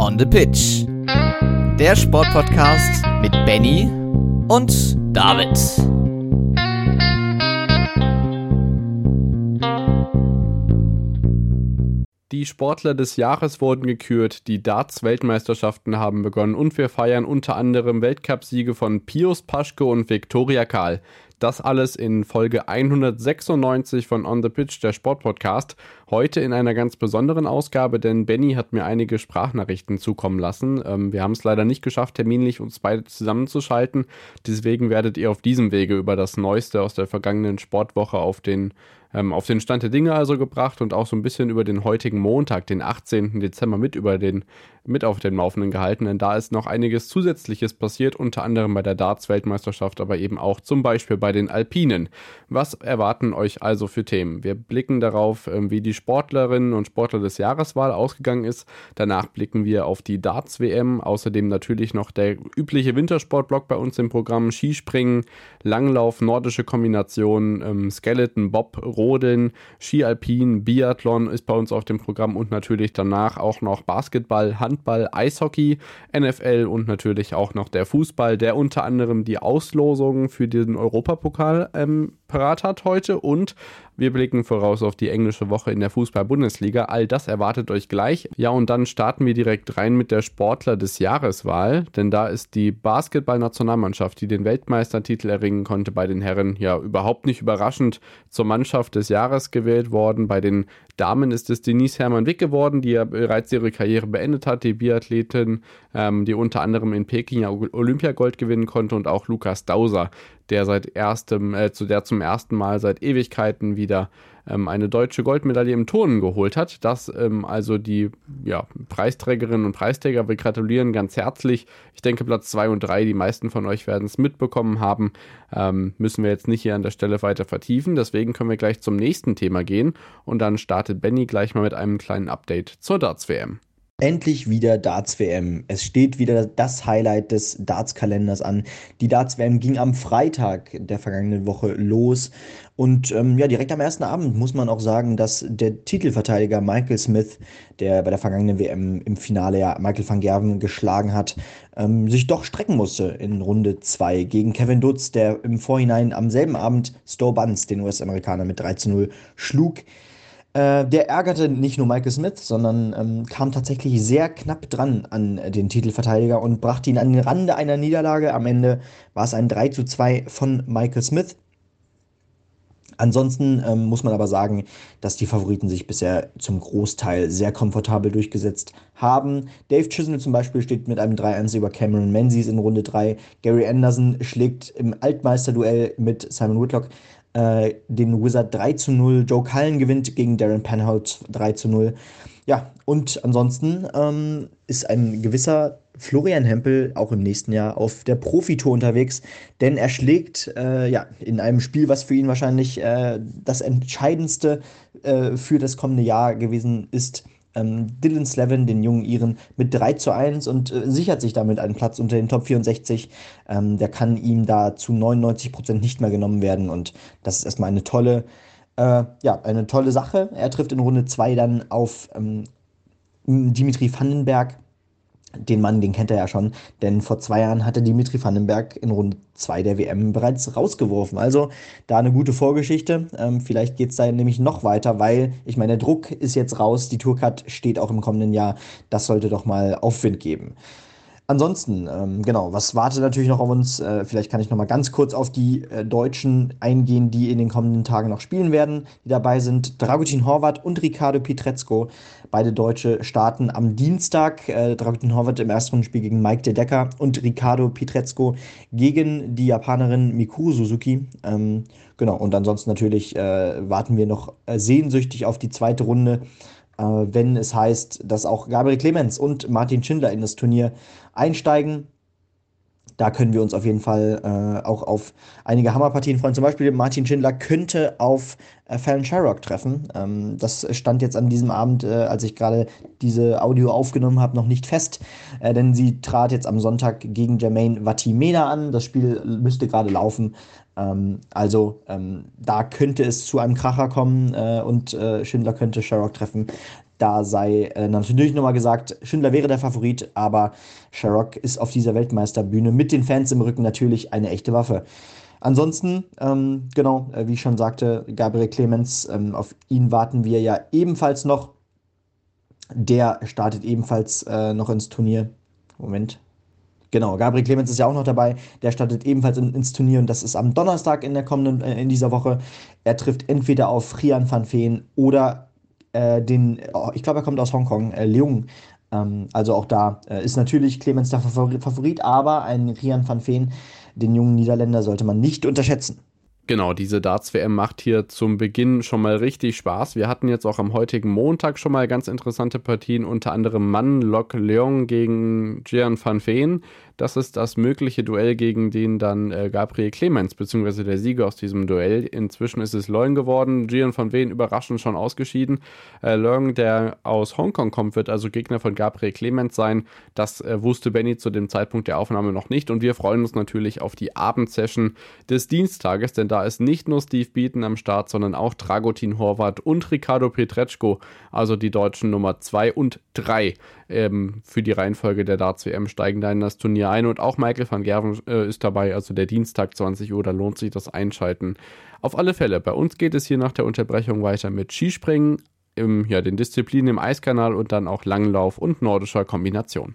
On the Pitch. Der Sportpodcast mit Benny und David. Die Sportler des Jahres wurden gekürt, die Darts-Weltmeisterschaften haben begonnen und wir feiern unter anderem Weltcupsiege von Pius Paschke und Viktoria Karl. Das alles in Folge 196 von On the Pitch, der Sportpodcast. Heute in einer ganz besonderen Ausgabe, denn Benny hat mir einige Sprachnachrichten zukommen lassen. Ähm, wir haben es leider nicht geschafft, terminlich uns beide zusammenzuschalten. Deswegen werdet ihr auf diesem Wege über das Neueste aus der vergangenen Sportwoche auf den ähm, auf den Stand der Dinge also gebracht und auch so ein bisschen über den heutigen Montag, den 18. Dezember, mit über den mit auf den Laufenden gehalten, denn da ist noch einiges Zusätzliches passiert, unter anderem bei der Darts-Weltmeisterschaft, aber eben auch zum Beispiel bei den Alpinen. Was erwarten euch also für Themen? Wir blicken darauf, ähm, wie die Sportlerinnen und Sportler des Jahreswahl ausgegangen ist. Danach blicken wir auf die Darts-WM, außerdem natürlich noch der übliche Wintersportblock bei uns im Programm, Skispringen, Langlauf, nordische Kombination, ähm, Skeleton, Bob, Rodeln, Ski Alpin, Biathlon ist bei uns auf dem Programm und natürlich danach auch noch Basketball, Handball, Eishockey, NFL und natürlich auch noch der Fußball, der unter anderem die Auslosungen für den Europapokal ähm, parat hat heute und wir blicken voraus auf die englische Woche in der Fußball-Bundesliga. All das erwartet euch gleich. Ja, und dann starten wir direkt rein mit der Sportler des Jahreswahl, denn da ist die Basketball-Nationalmannschaft, die den Weltmeistertitel erringen konnte bei den Herren, ja überhaupt nicht überraschend zur Mannschaft des Jahres gewählt worden. Bei den Damen ist es Denise Hermann-Wick geworden, die ja bereits ihre Karriere beendet hat, die Biathletin, ähm, die unter anderem in Peking ja Olympiagold gewinnen konnte und auch Lukas Dauser, der seit erstem, äh, zu der zum ersten Mal seit Ewigkeiten wieder ähm, eine deutsche Goldmedaille im Turnen geholt hat. Das ähm, also die ja, Preisträgerinnen und Preisträger, wir gratulieren ganz herzlich. Ich denke Platz 2 und 3, die meisten von euch werden es mitbekommen haben, ähm, müssen wir jetzt nicht hier an der Stelle weiter vertiefen. Deswegen können wir gleich zum nächsten Thema gehen und dann startet Benny gleich mal mit einem kleinen Update zur Darts-WM. Endlich wieder Darts WM. Es steht wieder das Highlight des Darts Kalenders an. Die Darts WM ging am Freitag der vergangenen Woche los. Und ähm, ja, direkt am ersten Abend muss man auch sagen, dass der Titelverteidiger Michael Smith, der bei der vergangenen WM im Finale ja Michael van Gerven geschlagen hat, ähm, sich doch strecken musste in Runde 2 gegen Kevin Dutz, der im Vorhinein am selben Abend Stowe Buns, den US-Amerikaner, mit 3 zu 0 schlug. Äh, der ärgerte nicht nur Michael Smith, sondern ähm, kam tatsächlich sehr knapp dran an den Titelverteidiger und brachte ihn an den Rande einer Niederlage. Am Ende war es ein 3 zu 2 von Michael Smith. Ansonsten ähm, muss man aber sagen, dass die Favoriten sich bisher zum Großteil sehr komfortabel durchgesetzt haben. Dave Chisnell zum Beispiel steht mit einem 3-1 über Cameron Menzies in Runde 3. Gary Anderson schlägt im Altmeisterduell mit Simon Whitlock äh, den Wizard 3 zu 0. Joe Cullen gewinnt gegen Darren Penholt 3 zu 0. Ja, und ansonsten ähm, ist ein gewisser Florian Hempel auch im nächsten Jahr auf der Profitour unterwegs, denn er schlägt äh, ja, in einem Spiel, was für ihn wahrscheinlich äh, das entscheidendste äh, für das kommende Jahr gewesen ist, ähm, Dylan Slevin, den jungen Iren, mit 3 zu 1 und äh, sichert sich damit einen Platz unter den Top 64. Ähm, der kann ihm da zu 99 Prozent nicht mehr genommen werden und das ist erstmal eine tolle, äh, ja, eine tolle Sache. Er trifft in Runde 2 dann auf ähm, Dimitri Vandenberg den Mann, den kennt er ja schon, denn vor zwei Jahren hatte Dimitri Vandenberg in Runde 2 der WM bereits rausgeworfen. Also da eine gute Vorgeschichte. Ähm, vielleicht geht es da nämlich noch weiter, weil ich meine, der Druck ist jetzt raus, die Tourcard steht auch im kommenden Jahr. Das sollte doch mal Aufwind geben. Ansonsten, ähm, genau, was wartet natürlich noch auf uns? Äh, vielleicht kann ich noch mal ganz kurz auf die äh, Deutschen eingehen, die in den kommenden Tagen noch spielen werden. Die dabei sind Dragutin Horvath und Ricardo Pietrezco. Beide Deutsche starten am Dienstag. Äh, Dragutin Horvath im ersten Spiel gegen Mike De Decker und Ricardo Pietrezco gegen die Japanerin Mikuru Suzuki. Ähm, genau, und ansonsten natürlich äh, warten wir noch äh, sehnsüchtig auf die zweite Runde äh, wenn es heißt, dass auch Gabriel Clemens und Martin Schindler in das Turnier einsteigen. da können wir uns auf jeden Fall äh, auch auf einige Hammerpartien freuen. Zum Beispiel Martin Schindler könnte auf äh, Fallon Sherrock treffen. Ähm, das stand jetzt an diesem Abend, äh, als ich gerade diese Audio aufgenommen habe, noch nicht fest, äh, denn sie trat jetzt am Sonntag gegen Jermaine Vatimena an. Das Spiel müsste gerade laufen. Ähm, also ähm, da könnte es zu einem Kracher kommen äh, und äh, Schindler könnte Sherrock treffen. Da sei äh, natürlich nochmal gesagt, Schindler wäre der Favorit, aber Sherrock ist auf dieser Weltmeisterbühne mit den Fans im Rücken natürlich eine echte Waffe. Ansonsten, ähm, genau, äh, wie ich schon sagte, Gabriel Clemens, ähm, auf ihn warten wir ja ebenfalls noch. Der startet ebenfalls äh, noch ins Turnier. Moment. Genau, Gabriel Clemens ist ja auch noch dabei. Der startet ebenfalls in, ins Turnier und das ist am Donnerstag in der kommenden, äh, in dieser Woche. Er trifft entweder auf Rian van Veen oder äh, den, oh, ich glaube, er kommt aus Hongkong, äh, Leung. Ähm, also auch da äh, ist natürlich Clemens der Favorit, aber ein Rian van Veen den jungen Niederländer sollte man nicht unterschätzen. Genau, diese Darts-WM macht hier zum Beginn schon mal richtig Spaß. Wir hatten jetzt auch am heutigen Montag schon mal ganz interessante Partien, unter anderem Mann Lok Leong gegen Gian van Veen. Das ist das mögliche Duell, gegen den dann äh, Gabriel Clemens, beziehungsweise der Sieger aus diesem Duell. Inzwischen ist es Leung geworden. Gian van Veen überraschend schon ausgeschieden. Äh, Leung, der aus Hongkong kommt, wird also Gegner von Gabriel Clemens sein. Das äh, wusste Benny zu dem Zeitpunkt der Aufnahme noch nicht. Und wir freuen uns natürlich auf die Abendsession des Dienstages, denn da ist nicht nur Steve Beaton am Start, sondern auch Dragutin Horvath und Ricardo Petreczko, also die deutschen Nummer 2 und 3 ähm, für die Reihenfolge der Darts WM steigen da in das Turnier ein und auch Michael van Gerven äh, ist dabei, also der Dienstag 20 Uhr, da lohnt sich das Einschalten. Auf alle Fälle, bei uns geht es hier nach der Unterbrechung weiter mit Skispringen, im, ja, den Disziplinen im Eiskanal und dann auch Langlauf und nordischer Kombination.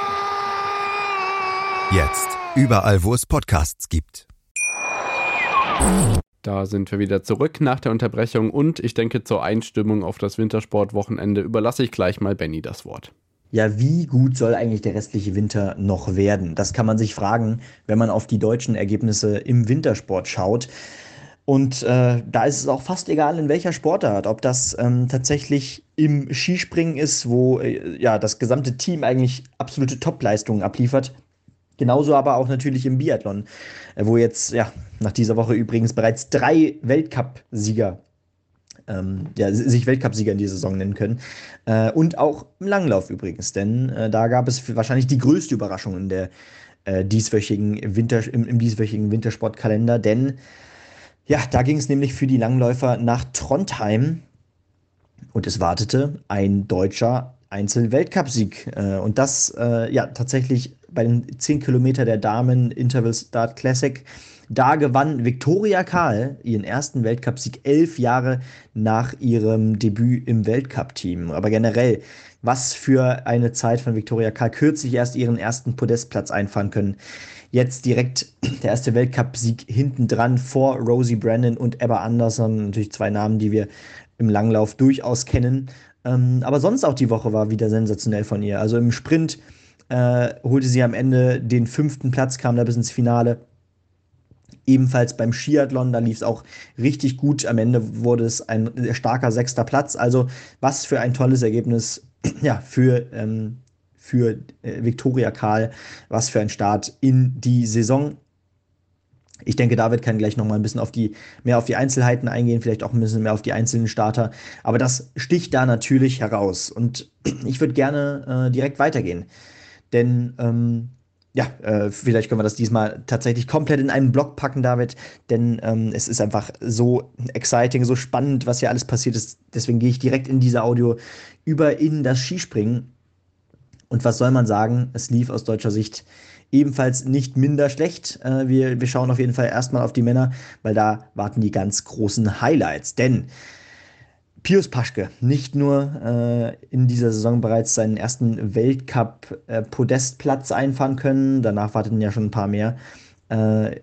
Jetzt. Überall, wo es Podcasts gibt. Da sind wir wieder zurück nach der Unterbrechung und ich denke zur Einstimmung auf das Wintersportwochenende überlasse ich gleich mal Benny das Wort. Ja, wie gut soll eigentlich der restliche Winter noch werden? Das kann man sich fragen, wenn man auf die deutschen Ergebnisse im Wintersport schaut. Und äh, da ist es auch fast egal, in welcher Sportart, ob das ähm, tatsächlich im Skispringen ist, wo äh, ja das gesamte Team eigentlich absolute Topleistungen abliefert, Genauso aber auch natürlich im Biathlon, äh, wo jetzt, ja, nach dieser Woche übrigens bereits drei Weltcup-Sieger ähm, ja, sich Weltcupsieger in dieser Saison nennen können. Äh, und auch im Langlauf übrigens, denn äh, da gab es wahrscheinlich die größte Überraschung in der äh, dieswöchigen Winter, im, im dieswöchigen Wintersportkalender, denn ja, da ging es nämlich für die Langläufer nach Trondheim und es wartete ein deutscher Einzel-Weltcupsieg. Äh, und das äh, ja tatsächlich bei den 10 Kilometer der Damen Interval Start Classic. Da gewann Viktoria Kahl ihren ersten Weltcupsieg elf Jahre nach ihrem Debüt im Weltcup-Team. Aber generell, was für eine Zeit von Viktoria Kahl kürzlich erst ihren ersten Podestplatz einfahren können. Jetzt direkt der erste Weltcupsieg hinten dran vor Rosie Brandon und Ebba Anderson. Natürlich zwei Namen, die wir im Langlauf durchaus kennen. Ähm, aber sonst auch die Woche war wieder sensationell von ihr. Also im Sprint äh, holte sie am Ende den fünften Platz, kam da bis ins Finale. Ebenfalls beim Skiathlon, da lief es auch richtig gut. Am Ende wurde es ein starker sechster Platz. Also was für ein tolles Ergebnis ja, für, ähm, für äh, Viktoria Karl. Was für ein Start in die Saison. Ich denke, David kann gleich noch mal ein bisschen auf die, mehr auf die Einzelheiten eingehen, vielleicht auch ein bisschen mehr auf die einzelnen Starter. Aber das sticht da natürlich heraus. Und ich würde gerne äh, direkt weitergehen. Denn ähm, ja, äh, vielleicht können wir das diesmal tatsächlich komplett in einen Blog packen, David, denn ähm, es ist einfach so exciting, so spannend, was hier alles passiert ist. Deswegen gehe ich direkt in diese Audio über in das Skispringen. Und was soll man sagen? Es lief aus deutscher Sicht ebenfalls nicht minder schlecht. Äh, wir, wir schauen auf jeden Fall erstmal auf die Männer, weil da warten die ganz großen Highlights. Denn Pius Paschke, nicht nur äh, in dieser Saison bereits seinen ersten Weltcup-Podestplatz äh, einfahren können, danach warteten ja schon ein paar mehr. Äh,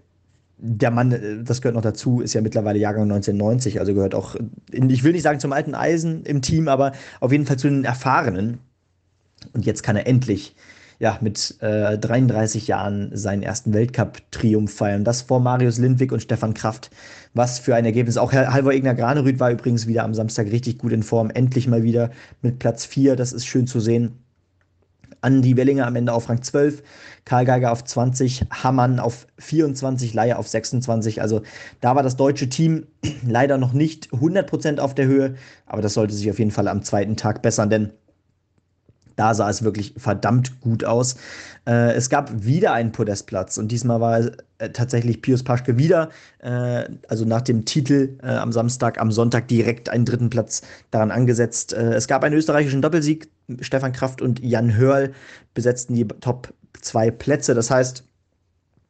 der Mann, äh, das gehört noch dazu, ist ja mittlerweile Jahrgang 1990, also gehört auch, in, ich will nicht sagen zum alten Eisen im Team, aber auf jeden Fall zu den Erfahrenen. Und jetzt kann er endlich ja, mit äh, 33 Jahren seinen ersten Weltcup-Triumph feiern. Das vor Marius Lindwig und Stefan Kraft. Was für ein Ergebnis. Auch Halvor Egner Granerüth war übrigens wieder am Samstag richtig gut in Form. Endlich mal wieder mit Platz 4. Das ist schön zu sehen. Andi Wellinger am Ende auf Rang 12, Karl Geiger auf 20, Hammann auf 24, Leier auf 26. Also da war das deutsche Team leider noch nicht 100% auf der Höhe, aber das sollte sich auf jeden Fall am zweiten Tag bessern, denn da sah es wirklich verdammt gut aus. Äh, es gab wieder einen Podestplatz und diesmal war äh, tatsächlich Pius Paschke wieder, äh, also nach dem Titel äh, am Samstag, am Sonntag direkt einen dritten Platz daran angesetzt. Äh, es gab einen österreichischen Doppelsieg. Stefan Kraft und Jan Hörl besetzten die Top zwei Plätze. Das heißt,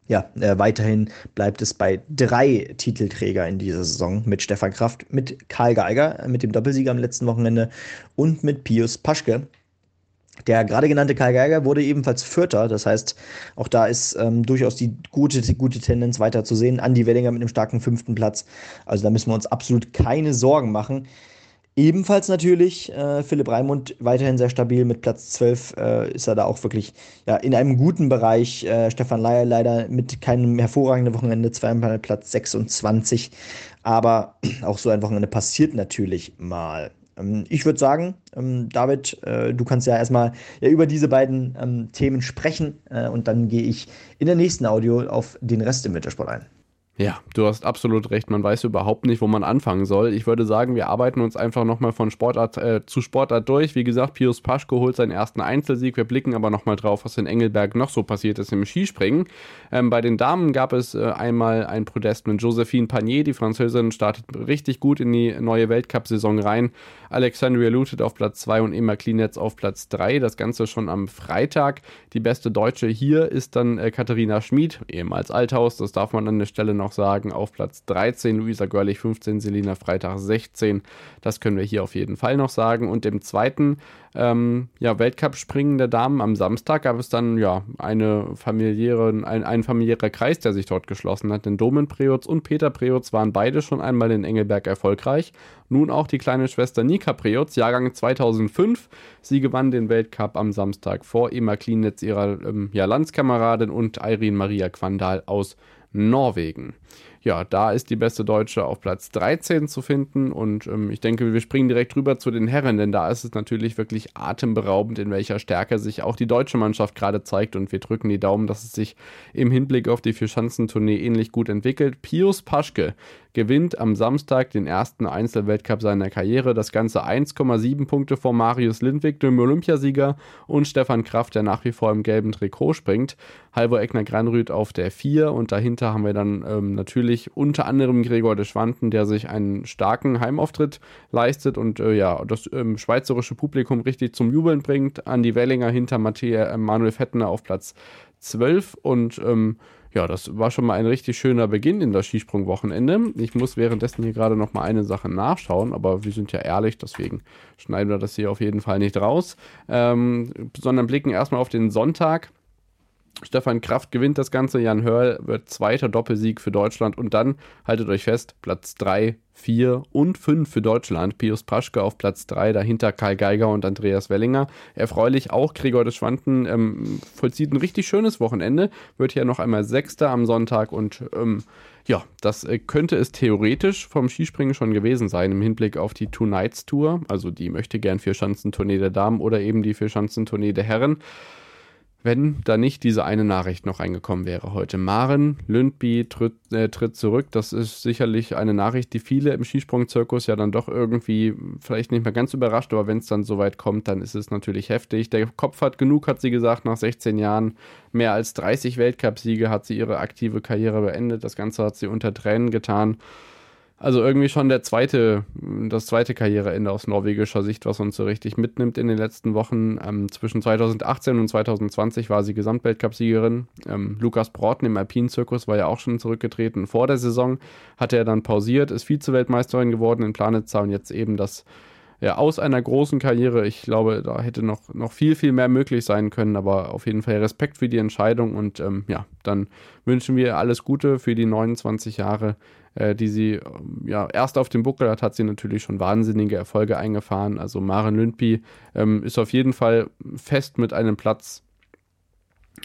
ja, äh, weiterhin bleibt es bei drei Titelträger in dieser Saison mit Stefan Kraft, mit Karl Geiger, mit dem Doppelsieger am letzten Wochenende und mit Pius Paschke. Der gerade genannte Karl Geiger wurde ebenfalls Vierter, das heißt, auch da ist ähm, durchaus die gute, gute Tendenz weiter zu sehen. Andi Wellinger mit einem starken fünften Platz. Also da müssen wir uns absolut keine Sorgen machen. Ebenfalls natürlich äh, Philipp Raimund weiterhin sehr stabil mit Platz 12 äh, ist er da auch wirklich ja, in einem guten Bereich. Äh, Stefan Leier leider mit keinem hervorragenden Wochenende, zweimal Platz 26. Aber auch so ein Wochenende passiert natürlich mal. Ähm, ich würde sagen, ähm, David, äh, du kannst ja erstmal über diese beiden ähm, Themen sprechen äh, und dann gehe ich in der nächsten Audio auf den Rest im Wintersport ein. Ja, du hast absolut recht. Man weiß überhaupt nicht, wo man anfangen soll. Ich würde sagen, wir arbeiten uns einfach nochmal von Sportart äh, zu Sportart durch. Wie gesagt, Pius Paschko holt seinen ersten Einzelsieg. Wir blicken aber nochmal drauf, was in Engelberg noch so passiert ist im Skispringen. Ähm, bei den Damen gab es äh, einmal ein Podest mit Josephine Panier. Die Französin startet richtig gut in die neue Weltcup-Saison rein. Alexandria Lutet auf Platz 2 und Emma Klinetz auf Platz 3. Das Ganze schon am Freitag. Die beste Deutsche hier ist dann äh, Katharina Schmid, ehemals Althaus. Das darf man an der Stelle noch noch sagen, auf Platz 13 Luisa Görlich 15, Selina Freitag 16. Das können wir hier auf jeden Fall noch sagen. Und im zweiten ähm, ja, Weltcup-Springen der Damen am Samstag gab es dann ja eine familiäre, ein, ein familiärer Kreis, der sich dort geschlossen hat. Denn Domen Preutz und Peter Preutz waren beide schon einmal in Engelberg erfolgreich. Nun auch die kleine Schwester Nika Preutz, Jahrgang 2005. Sie gewann den Weltcup am Samstag vor Emma Klinitz, ihrer ähm, ja, Landskameradin und Irene Maria Quandal aus Norwegen. Ja, da ist die beste Deutsche auf Platz 13 zu finden und ähm, ich denke, wir springen direkt rüber zu den Herren, denn da ist es natürlich wirklich atemberaubend, in welcher Stärke sich auch die deutsche Mannschaft gerade zeigt und wir drücken die Daumen, dass es sich im Hinblick auf die Vierschanzentournee ähnlich gut entwickelt. Pius Paschke gewinnt am Samstag den ersten Einzelweltcup seiner Karriere. Das Ganze 1,7 Punkte vor Marius Lindwig, dem Olympiasieger, und Stefan Kraft, der nach wie vor im gelben Trikot springt. Halvor Eckner Granrüth auf der 4 und dahinter haben wir dann ähm, natürlich unter anderem Gregor de Schwanten, der sich einen starken Heimauftritt leistet und äh, ja, das ähm, schweizerische Publikum richtig zum Jubeln bringt. Andi Wellinger hinter Matthäa, äh, Manuel Fettner auf Platz 12 und ähm, ja, das war schon mal ein richtig schöner Beginn in das Skisprungwochenende. Ich muss währenddessen hier gerade noch mal eine Sache nachschauen, aber wir sind ja ehrlich, deswegen schneiden wir das hier auf jeden Fall nicht raus, ähm, sondern blicken erstmal auf den Sonntag. Stefan Kraft gewinnt das Ganze, Jan Hörl wird zweiter Doppelsieg für Deutschland und dann, haltet euch fest, Platz 3, 4 und 5 für Deutschland. Pius Paschke auf Platz 3, dahinter Karl Geiger und Andreas Wellinger. Erfreulich auch Gregor de Schwanten ähm, vollzieht ein richtig schönes Wochenende, wird hier noch einmal Sechster am Sonntag und ähm, ja, das äh, könnte es theoretisch vom Skispringen schon gewesen sein im Hinblick auf die Two Nights Tour, also die möchte gern Vierschanzentournee der Damen oder eben die Vierschanzentournee der Herren wenn da nicht diese eine Nachricht noch reingekommen wäre heute. Maren Lündby tritt, äh, tritt, zurück. Das ist sicherlich eine Nachricht, die viele im Skisprungzirkus ja dann doch irgendwie vielleicht nicht mehr ganz überrascht, aber wenn es dann soweit kommt, dann ist es natürlich heftig. Der Kopf hat genug, hat sie gesagt, nach 16 Jahren. Mehr als 30 Weltcupsiege hat sie ihre aktive Karriere beendet. Das Ganze hat sie unter Tränen getan Also irgendwie schon der zweite, das zweite Karriereende aus norwegischer Sicht, was uns so richtig mitnimmt in den letzten Wochen. Ähm, zwischen 2018 und 2020 war sie Gesamtweltcupsiegerin. Ähm, Lukas Broughton im Alpinzirkus war ja auch schon zurückgetreten. Vor der Saison hatte er dann pausiert, ist Vize-Weltmeisterin geworden in Planitza und jetzt eben das ja, aus einer großen Karriere. Ich glaube, da hätte noch, noch viel, viel mehr möglich sein können, aber auf jeden Fall Respekt für die Entscheidung und ähm, ja, dann wünschen wir alles Gute für die 29 Jahre, die sie ja erst auf dem Buckel hat, hat sie natürlich schon wahnsinnige Erfolge eingefahren. Also Maren Lündby ähm, ist auf jeden Fall fest mit einem Platz äh,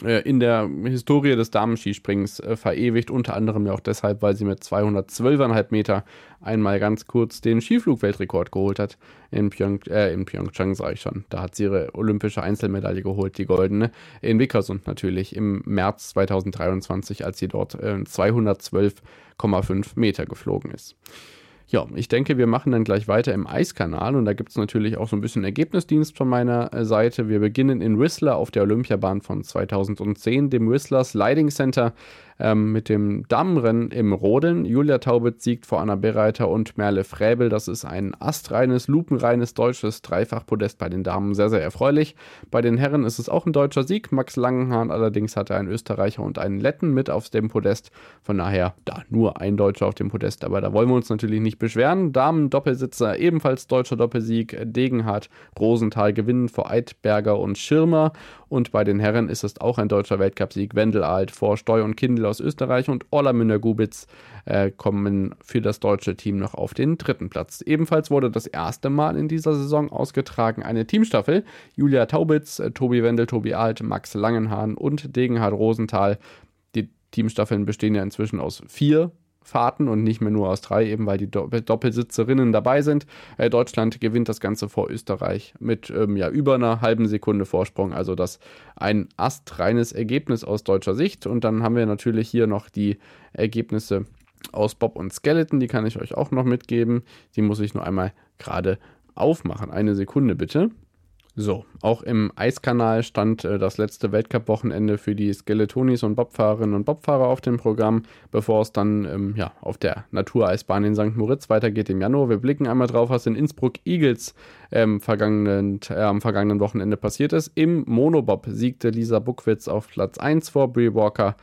in der Historie des Damenskisprings äh, verewigt, unter anderem ja auch deshalb, weil sie mit 212,5 Meter einmal ganz kurz den Skiflugweltrekord geholt hat. In, Pyong, äh, in Pyeongchang sage ich schon. Da hat sie ihre olympische Einzelmedaille geholt, die goldene. In Wickersund natürlich im März 2023, als sie dort äh, 212,5 Meter geflogen ist. Ja, ich denke, wir machen dann gleich weiter im Eiskanal und da gibt es natürlich auch so ein bisschen Ergebnisdienst von meiner äh, Seite. Wir beginnen in Whistler auf der Olympiabahn von 2010, dem Whistler Sliding Center ähm, mit dem Dammrennen im Rodeln. Julia Taubitz siegt vor Anna Bereiter und Merle Fräbel. Das ist ein astreines, lupenreines deutsches Dreifachpodest bei den Damen. Sehr, sehr erfreulich. Bei den Herren ist es auch ein deutscher Sieg. Max Langenhahn allerdings hatte einen Österreicher und einen Letten mit auf dem Podest. Von daher da nur ein Deutscher auf dem Podest. Aber da wollen wir uns natürlich nicht beschweren. Damen Doppelsitzer ebenfalls deutscher Doppelsieg. Degenhardt, Rosenthal gewinnen vor Eidberger und Schirmer. Und bei den Herren ist es auch ein deutscher Weltcupsieg. Wendelalt vor Steu und Kindl aus Österreich und Orlamünder Gubitz äh, kommen für das deutsche Team noch auf den dritten Platz. Ebenfalls wurde das erste Mal in dieser Saison ausgetragen eine Teamstaffel. Julia Taubitz, äh, Tobi Wendel, Tobi Alt, Max Langenhahn und Degenhard Rosenthal. Die Teamstaffeln bestehen ja inzwischen aus vier Fahrten und nicht mehr nur aus drei, eben weil die Doppelsitzerinnen dabei sind. Äh, Deutschland gewinnt das Ganze vor Österreich mit ähm, ja, über einer halben Sekunde Vorsprung. Also das ein astreines Ergebnis aus deutscher Sicht. Und dann haben wir natürlich hier noch die Ergebnisse aus Bob und Skeleton. Die kann ich euch auch noch mitgeben. Die muss ich nur einmal gerade aufmachen. Eine Sekunde bitte. So, auch im Eiskanal stand äh, das letzte Weltcup-Wochenende für die Skeletonis und Bobfahrerinnen und Bobfahrer auf dem Programm, bevor es dann ähm, ja, auf der Natureisbahn in St. Moritz weitergeht im Januar. Wir blicken einmal drauf, was in Innsbruck Eagles ähm, vergangenen, äh, am vergangenen Wochenende passiert ist. Im Monobob siegte Lisa Buckwitz auf Platz 1 vor Brie Walker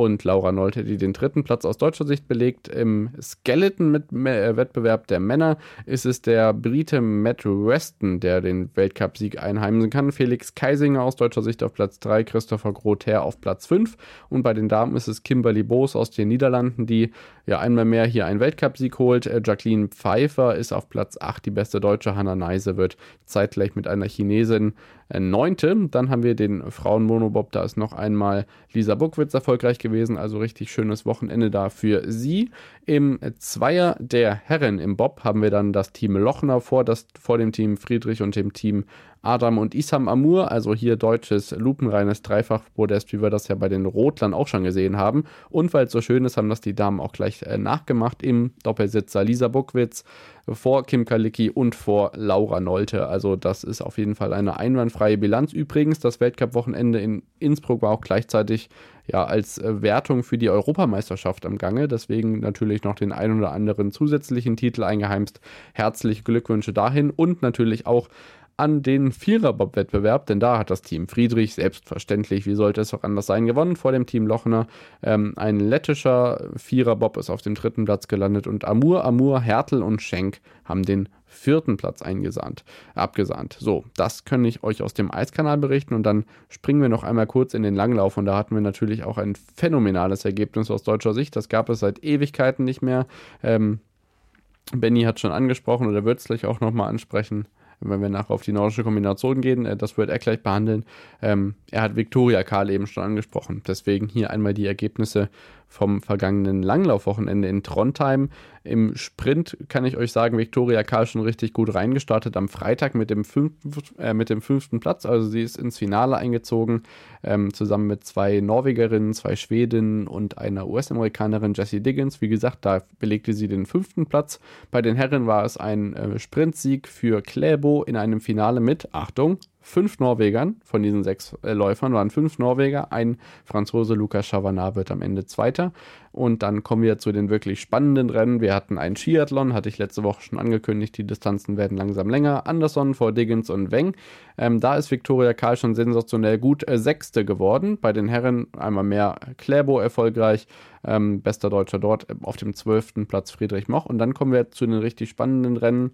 und Laura Nolte, die den dritten Platz aus deutscher Sicht belegt. Im Skeleton-Wettbewerb der Männer ist es der Brite Matt Weston, der den Weltcupsieg einheimsen kann. Felix Keisinger aus deutscher Sicht auf Platz 3, Christopher Grother auf Platz 5 und bei den Damen ist es Kimberly Boos aus den Niederlanden, die ja einmal mehr hier einen Weltcupsieg holt. Äh, Jacqueline Pfeiffer ist auf Platz 8, die beste Deutsche. Hannah Neise wird zeitgleich mit einer Chinesin äh, Neunte. Dann haben wir den Frauen-Monobob, da ist noch einmal Lisa Buckwitz erfolgreich gewesen, also richtig schönes Wochenende da für sie. Im Zweier der Herren im Bob haben wir dann das Team Lochner vor, das, vor dem Team Friedrich und dem Team Adam und Isam Amur, also hier deutsches lupenreines Dreifachpodest, wie wir das ja bei den Rotlern auch schon gesehen haben. Und weil es so schön ist, haben das die Damen auch gleich äh, nachgemacht im Doppelsitzer Lisa Buckwitz vor Kim Kalicki und vor Laura Nolte. Also das ist auf jeden Fall eine einwandfreie Bilanz. Übrigens, das Weltcup-Wochenende in Innsbruck war auch gleichzeitig ja als äh, Wertung für die Europameisterschaft am Gange. Deswegen natürlich noch den ein oder anderen zusätzlichen Titel eingeheimst. Herzliche Glückwünsche dahin und natürlich auch an den Viererbob-Wettbewerb, denn da hat das Team Friedrich selbstverständlich, wie sollte es auch anders sein, gewonnen vor dem Team Lochner. Ähm, ein lettischer Viererbob ist auf dem dritten Platz gelandet und Amur, Amur, Hertel und Schenk haben den vierten Platz eingesahnt, abgesahnt. So, das kann ich euch aus dem Eiskanal berichten und dann springen wir noch einmal kurz in den Langlauf und da hatten wir natürlich auch ein phänomenales Ergebnis aus deutscher Sicht. Das gab es seit Ewigkeiten nicht mehr. Ähm, Benny hat schon angesprochen oder wird es gleich auch nochmal ansprechen wenn wir nachher auf die nordische Kombination gehen, äh, das wird er gleich behandeln. Ähm, er hat Viktoria Karl eben schon angesprochen. Deswegen hier einmal die Ergebnisse vom vergangenen Langlaufwochenende in Trondheim. Im Sprint kann ich euch sagen, Viktoria Karl schon richtig gut reingestartet am Freitag mit dem, fünf, äh, mit dem fünften Platz. Also sie ist ins Finale eingezogen, ähm, zusammen mit zwei Norwegerinnen, zwei Schwedinnen und einer US-Amerikanerin, Jessie Diggins. Wie gesagt, da belegte sie den fünften Platz. Bei den Herren war es ein äh, Sprintsieg für Kläbo in einem Finale mit, Achtung, fünf Norwegern. Von diesen sechs äh, Läufern waren fünf Norweger. Ein Franzose, Lukas Chavanat, wird am Ende Zweiter. Und dann kommen wir zu den wirklich spannenden Rennen. Wir hatten einen Skiathlon, hatte ich letzte Woche schon angekündigt. Die Distanzen werden langsam länger. Anderson vor Diggins und Weng. Ähm, da ist Viktoria Karl schon sensationell gut äh, Sechste geworden. Bei den Herren einmal mehr Kläbo erfolgreich. Ähm, bester Deutscher dort auf dem zwölften Platz Friedrich Moch. Und dann kommen wir zu den richtig spannenden Rennen.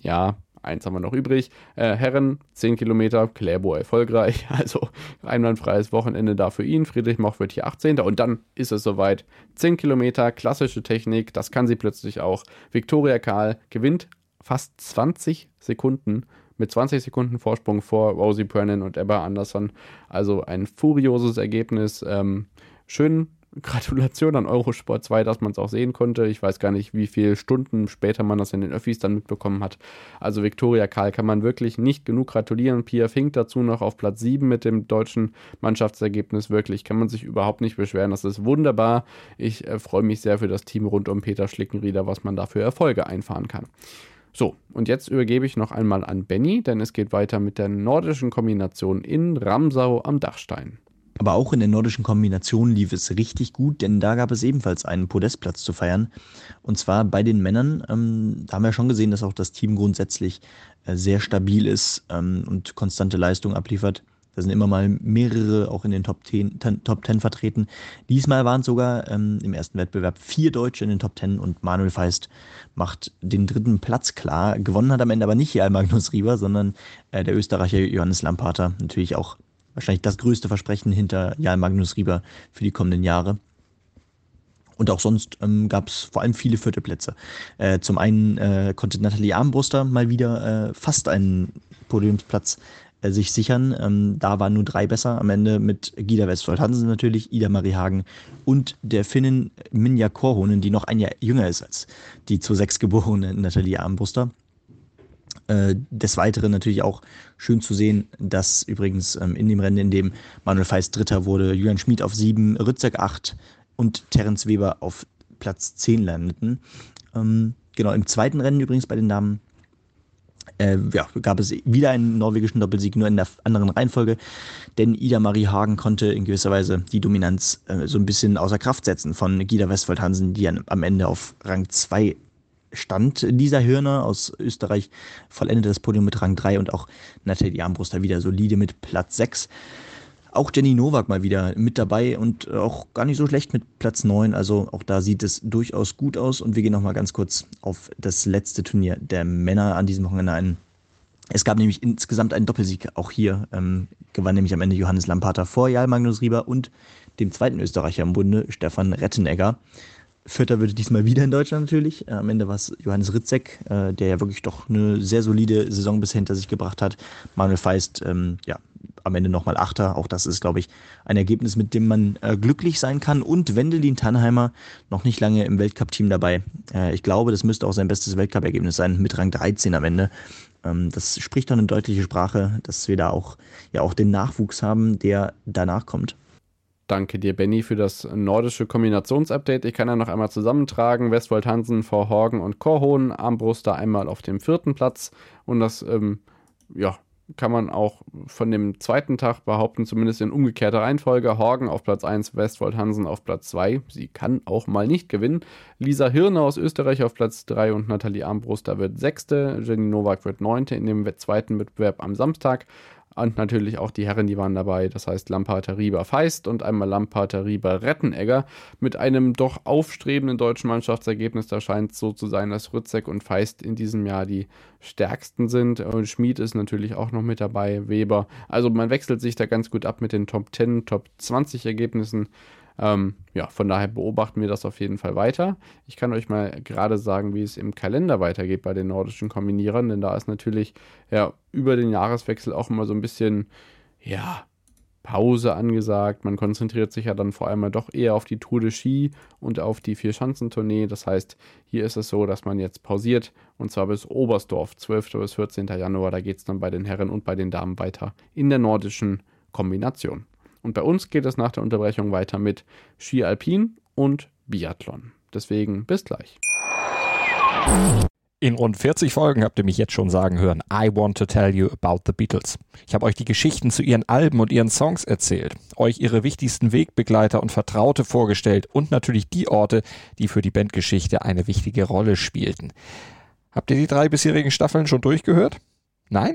Ja, Eins haben wir noch übrig. Äh, Herren, 10 Kilometer, Kläbo erfolgreich. Also einwandfreies Wochenende da für ihn. Friedrich Moch wird hier 18. Und dann ist es soweit. 10 Kilometer, klassische Technik, das kann sie plötzlich auch. Viktoria Karl gewinnt fast 20 Sekunden mit 20 Sekunden Vorsprung vor Rosie Brennan und Ebba Anderson. Also ein furioses Ergebnis. Ähm, schön Gratulation an Eurosport 2, dass man es auch sehen konnte. Ich weiß gar nicht, wie viele Stunden später man das in den Öffis dann mitbekommen hat. Also Viktoria Karl kann man wirklich nicht genug gratulieren. Pia Fink dazu noch auf Platz 7 mit dem deutschen Mannschaftsergebnis. Wirklich kann man sich überhaupt nicht beschweren. Das ist wunderbar. Ich äh, freue mich sehr für das Team rund um Peter Schlickenrieder, was man da für Erfolge einfahren kann. So, und jetzt übergebe ich noch einmal an Benny, denn es geht weiter mit der nordischen Kombination in Ramsau am Dachstein. Aber auch in der nordischen Kombination lief es richtig gut, denn da gab es ebenfalls einen Podestplatz zu feiern. Und zwar bei den Männern. Ähm, da haben wir schon gesehen, dass auch das Team grundsätzlich äh, sehr stabil ist ähm, und konstante Leistung abliefert. Da sind immer mal mehrere auch in den Top 10, Top 10 vertreten. Diesmal waren es sogar ähm, im ersten Wettbewerb vier Deutsche in den Top 10 und Manuel Feist macht den dritten Platz klar. Gewonnen hat am Ende aber nicht Magnus Rieber, sondern äh, der Österreicher Johannes Lampater. Natürlich auch wahrscheinlich das größte Versprechen hinter Jan Magnus Rieber für die kommenden Jahre. Und auch sonst ähm, gab es vor allem viele vierte Plätze. Äh, zum einen äh, konnte Nathalie Armbruster mal wieder äh, fast einen Podiumsplatz äh, sich sichern. Ähm, da waren nur drei besser am Ende mit Gida Westfold Hansen natürlich, Ida Marie Hagen und der Finnin Minja Korhonen, die noch ein Jahr jünger ist als die zu sechs geborene Nathalie Armbruster. Äh, des Weiteren natürlich auch schön zu sehen, dass übrigens ähm, in dem Rennen, in dem Manuel Feist Dritter wurde, Julian Schmid auf sieben, Rützek acht und Terence Weber auf Platz zehn landeten. Ähm, genau, im zweiten Rennen übrigens bei den Damen äh, ja, gab es wieder einen norwegischen Doppelsieg, nur in der anderen Reihenfolge, denn Ida Marie Hagen konnte in gewisser Weise die Dominanz äh, so ein bisschen außer Kraft setzen von Gida Westfold Hansen, die am Ende auf Rang 2 stand dieser Hirner aus Österreich, vollendete das Podium mit Rang 3 und auch Nathalie Armbruster wieder solide mit Platz 6. Auch Jenny Nowak mal wieder mit dabei und auch gar nicht so schlecht mit Platz 9. Also auch da sieht es durchaus gut aus. Und wir gehen nochmal ganz kurz auf das letzte Turnier der Männer an diesem Wochenende ein. Es gab nämlich insgesamt einen Doppelsieg. Auch hier ähm, gewann nämlich am Ende Johannes Lampata vor Jarl Magnus Rieber und dem zweiten Österreicher im Bunde, Stefan Rettenegger. Vierter wird diesmal wieder in Deutschland natürlich. Äh, am Ende war es Johannes Ritzek, äh, der ja wirklich doch eine sehr solide Saison bisher hinter sich gebracht hat. Manuel Feist, ähm, ja, am Ende nochmal Achter. Auch das ist, glaube ich, ein Ergebnis, mit dem man äh, glücklich sein kann. Und Wendelin Tannheimer noch nicht lange im Weltcup-Team dabei. Äh, ich glaube, das müsste auch sein bestes Weltcup-Ergebnis sein, mit Rang 13 am Ende. Ähm, das spricht doch eine deutliche Sprache, dass wir da auch, ja, auch den Nachwuchs haben, der danach kommt. Danke dir, Benny, für das nordische Kombinationsupdate. Ich kann ja noch einmal zusammentragen. Westfold Hansen vor Horgen und Korhonen, Armbruster einmal auf dem vierten Platz. Und das, ähm, ja, kann man auch von dem zweiten Tag behaupten, zumindest in umgekehrter Reihenfolge. Horgen auf Platz 1, Westfold Hansen auf Platz 2. Sie kann auch mal nicht gewinnen. Lisa Hirne aus Österreich auf Platz 3 und Nathalie Armbruster wird Sechste. Jenny Nowak wird Neunte in dem zweiten Wettbewerb am Samstag. Und natürlich auch die Herren, die waren dabei. Das heißt Lamparter Rieber Feist und einmal Lamparter Rieber Rettenegger mit einem doch aufstrebenden deutschen Mannschaftsergebnis. Da scheint es so zu sein, dass Rützek und Feist in diesem Jahr die stärksten sind. Und Schmid ist natürlich auch noch mit dabei, Weber. Also man wechselt sich da ganz gut ab mit den Top 10, Top 20 Ergebnissen. Ähm, ja, von daher beobachten wir das auf jeden Fall weiter. Ich kann euch mal gerade sagen, wie es im Kalender weitergeht bei den nordischen Kombinierern, denn da ist natürlich ja über den Jahreswechsel auch immer so ein bisschen, ja, Pause angesagt. Man konzentriert sich ja dann vor allem doch eher auf die Tour de Ski und auf die Vier-Schanzentournee. Das heißt, hier ist es so, dass man jetzt pausiert und zwar bis Oberstdorf, 12. bis 14. Januar. Da geht es dann bei den Herren und bei den Damen weiter in der nordischen Kombination. Und bei uns geht es nach der Unterbrechung weiter mit Ski Alpin und Biathlon. Deswegen bis gleich. In rund 40 Folgen habt ihr mich jetzt schon sagen hören, I want to tell you about the Beatles. Ich habe euch die Geschichten zu ihren Alben und ihren Songs erzählt, euch ihre wichtigsten Wegbegleiter und Vertraute vorgestellt und natürlich die Orte, die für die Bandgeschichte eine wichtige Rolle spielten. Habt ihr die drei bisherigen Staffeln schon durchgehört? Nein?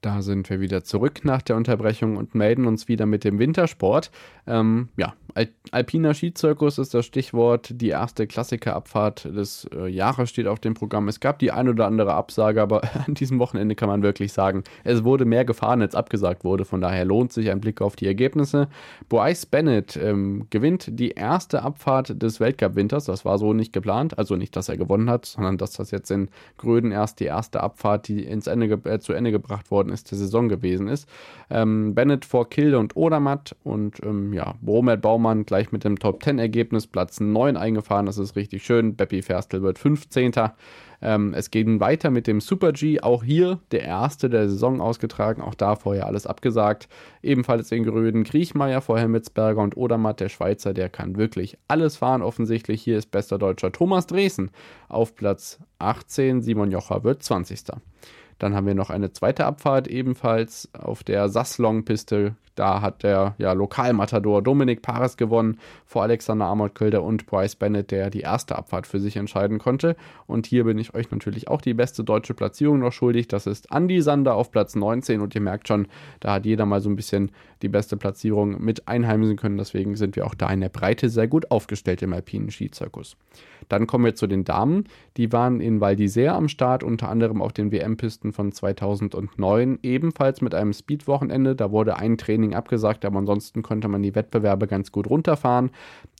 Da sind wir wieder zurück nach der Unterbrechung und melden uns wieder mit dem Wintersport. Ähm, ja, Al Alpiner Skizirkus ist das Stichwort. Die erste Klassikerabfahrt des äh, Jahres steht auf dem Programm. Es gab die ein oder andere Absage, aber an diesem Wochenende kann man wirklich sagen, es wurde mehr gefahren, als abgesagt wurde. Von daher lohnt sich ein Blick auf die Ergebnisse. Bryce Bennett ähm, gewinnt die erste Abfahrt des Weltcup-Winters. Das war so nicht geplant. Also nicht, dass er gewonnen hat, sondern dass das jetzt in Gröden erst die erste Abfahrt, die ins Ende äh, zu Ende gebracht worden ist, der Saison gewesen ist. Ähm, Bennett vor Kilde und Odermatt und ähm, ja, Bromet Baumann gleich mit dem Top 10 Ergebnis Platz 9 eingefahren. Das ist richtig schön. Beppi Ferstel wird 15. Ähm, es geht weiter mit dem Super G. Auch hier der erste der Saison ausgetragen. Auch da vorher alles abgesagt. Ebenfalls in Gröden Kriechmeier vor Hemmetsberger und Odermatt, der Schweizer, der kann wirklich alles fahren offensichtlich. Hier ist bester Deutscher Thomas Dresen auf Platz 18. Simon Jocher wird 20. Dann haben wir noch eine zweite Abfahrt, ebenfalls auf der Sasslong-Piste. Da hat der ja, Lokalmatador Dominik Pares gewonnen vor Alexander Armold-Kölder und Bryce Bennett, der die erste Abfahrt für sich entscheiden konnte. Und hier bin ich euch natürlich auch die beste deutsche Platzierung noch schuldig. Das ist Andy Sander auf Platz 19 und ihr merkt schon, da hat jeder mal so ein bisschen die beste Platzierung mit einheimsen können. Deswegen sind wir auch da in der Breite sehr gut aufgestellt im alpinen Skizirkus. Dann kommen wir zu den Damen. Die waren in Val d'Isère am Start, unter anderem auf den WM-Pisten von 2009, ebenfalls mit einem Speed-Wochenende. Da wurde ein Training abgesagt, aber ansonsten konnte man die Wettbewerbe ganz gut runterfahren.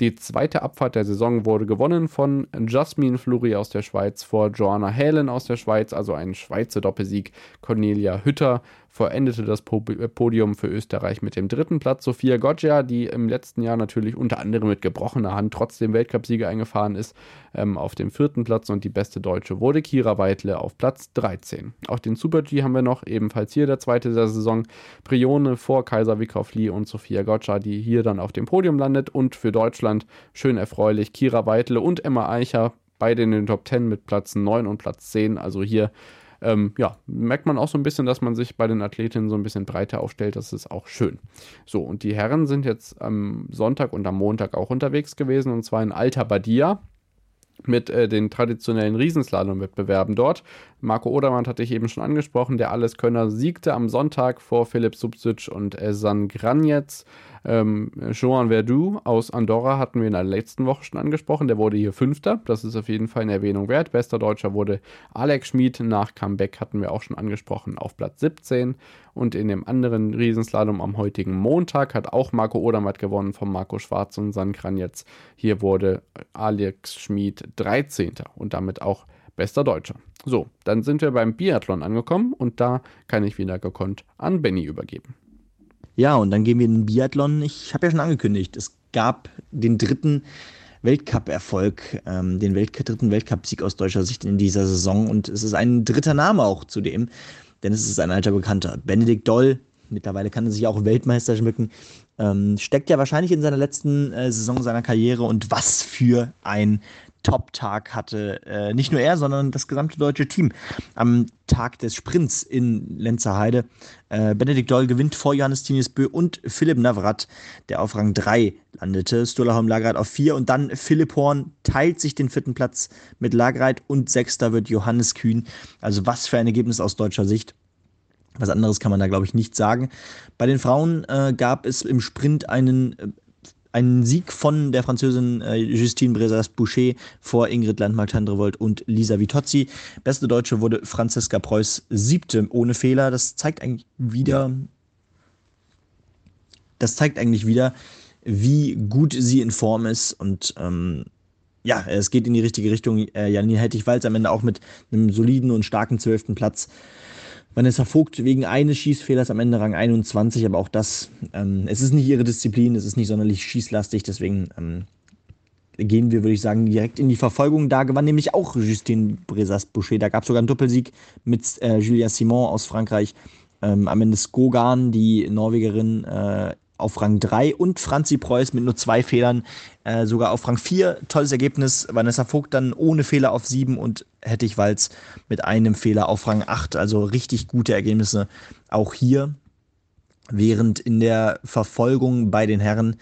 Die zweite Abfahrt der Saison wurde gewonnen von Jasmine Fluri aus der Schweiz vor Joanna Halen aus der Schweiz, also ein Schweizer Doppelsieg. Cornelia Hütter verendete das äh, Podium für Österreich mit dem dritten Platz. Sophia Goggia, die im letzten Jahr natürlich unter anderem mit gebrochener Hand trotzdem Weltcupsieger eingefahren ist, ähm, auf dem vierten Platz und die beste Deutsche wurde Kira Weidle auf Platz 13. Auch den Super G haben wir noch, ebenfalls hier der zweite der Saison. Prione vor Kaiser Wickauf-Lee und Sophia Goggia, die hier dann auf dem Podium landet und für Deutschland schön erfreulich Kira Weidle und Emma Eicher beide in den Top 10 mit Platz 9 und Platz 10. Also hier ähm, ja, merkt man auch so ein bisschen, dass man sich bei den Athletinnen so ein bisschen breiter aufstellt. Das ist auch schön. So, und die Herren sind jetzt am Sonntag und am Montag auch unterwegs gewesen und zwar in Alta Badia mit äh, den traditionellen Riesenslalom-Wettbewerben dort. Marco Odermann hatte ich eben schon angesprochen. Der Alleskönner siegte am Sonntag vor Philipp Subsic und Esan Granjetz. Ähm, Joan Verdu aus Andorra hatten wir in der letzten Woche schon angesprochen. Der wurde hier Fünfter. Das ist auf jeden Fall eine Erwähnung wert. Bester Deutscher wurde Alex Schmid. Nach Comeback hatten wir auch schon angesprochen auf Platz 17. Und in dem anderen Riesenslalom am heutigen Montag hat auch Marco Odermatt gewonnen von Marco Schwarz und San Kranjetz. Hier wurde Alex Schmid 13. und damit auch bester Deutscher. So, dann sind wir beim Biathlon angekommen und da kann ich wieder gekonnt an Benny übergeben. Ja, und dann gehen wir in den Biathlon. Ich habe ja schon angekündigt, es gab den dritten Weltcup-Erfolg, ähm, den Welt dritten Weltcup-Sieg aus deutscher Sicht in dieser Saison. Und es ist ein dritter Name auch zudem, denn es ist ein alter Bekannter. Benedikt Doll, mittlerweile kann er sich auch Weltmeister schmücken, ähm, steckt ja wahrscheinlich in seiner letzten äh, Saison seiner Karriere. Und was für ein Top-Tag hatte äh, nicht nur er, sondern das gesamte deutsche Team am Tag des Sprints in Lenzerheide. Äh, Benedikt Doll gewinnt vor Johannes Tinius Bö und Philipp Navrat, der auf Rang 3 landete. Stolaholm Lagreit auf 4 und dann Philipp Horn teilt sich den vierten Platz mit Lagreit und sechster wird Johannes Kühn. Also was für ein Ergebnis aus deutscher Sicht. Was anderes kann man da, glaube ich, nicht sagen. Bei den Frauen äh, gab es im Sprint einen äh, ein Sieg von der Französin äh, Justine Brezas-Boucher vor Ingrid Landmark-Tandrevold und Lisa Vitozzi. Beste Deutsche wurde Franziska Preuß siebte ohne Fehler. Das zeigt eigentlich wieder, das zeigt eigentlich wieder, wie gut sie in Form ist und ähm, ja, es geht in die richtige Richtung. Äh, Janine Hettich-Walz am Ende auch mit einem soliden und starken zwölften Platz. Vanessa Vogt wegen eines Schießfehlers am Ende Rang 21, aber auch das, ähm, es ist nicht ihre Disziplin, es ist nicht sonderlich schießlastig, deswegen ähm, gehen wir, würde ich sagen, direkt in die Verfolgung. Da gewann nämlich auch Justine Bresas-Boucher. Da gab es sogar einen Doppelsieg mit äh, Julia Simon aus Frankreich ähm, am Ende Skogan, die Norwegerin, äh, auf Rang 3 und Franzi Preuß mit nur zwei Fehlern äh, sogar auf Rang 4. Tolles Ergebnis. Vanessa Vogt dann ohne Fehler auf 7 und Hettich Walz mit einem Fehler auf Rang 8. Also richtig gute Ergebnisse auch hier. Während in der Verfolgung bei den Herren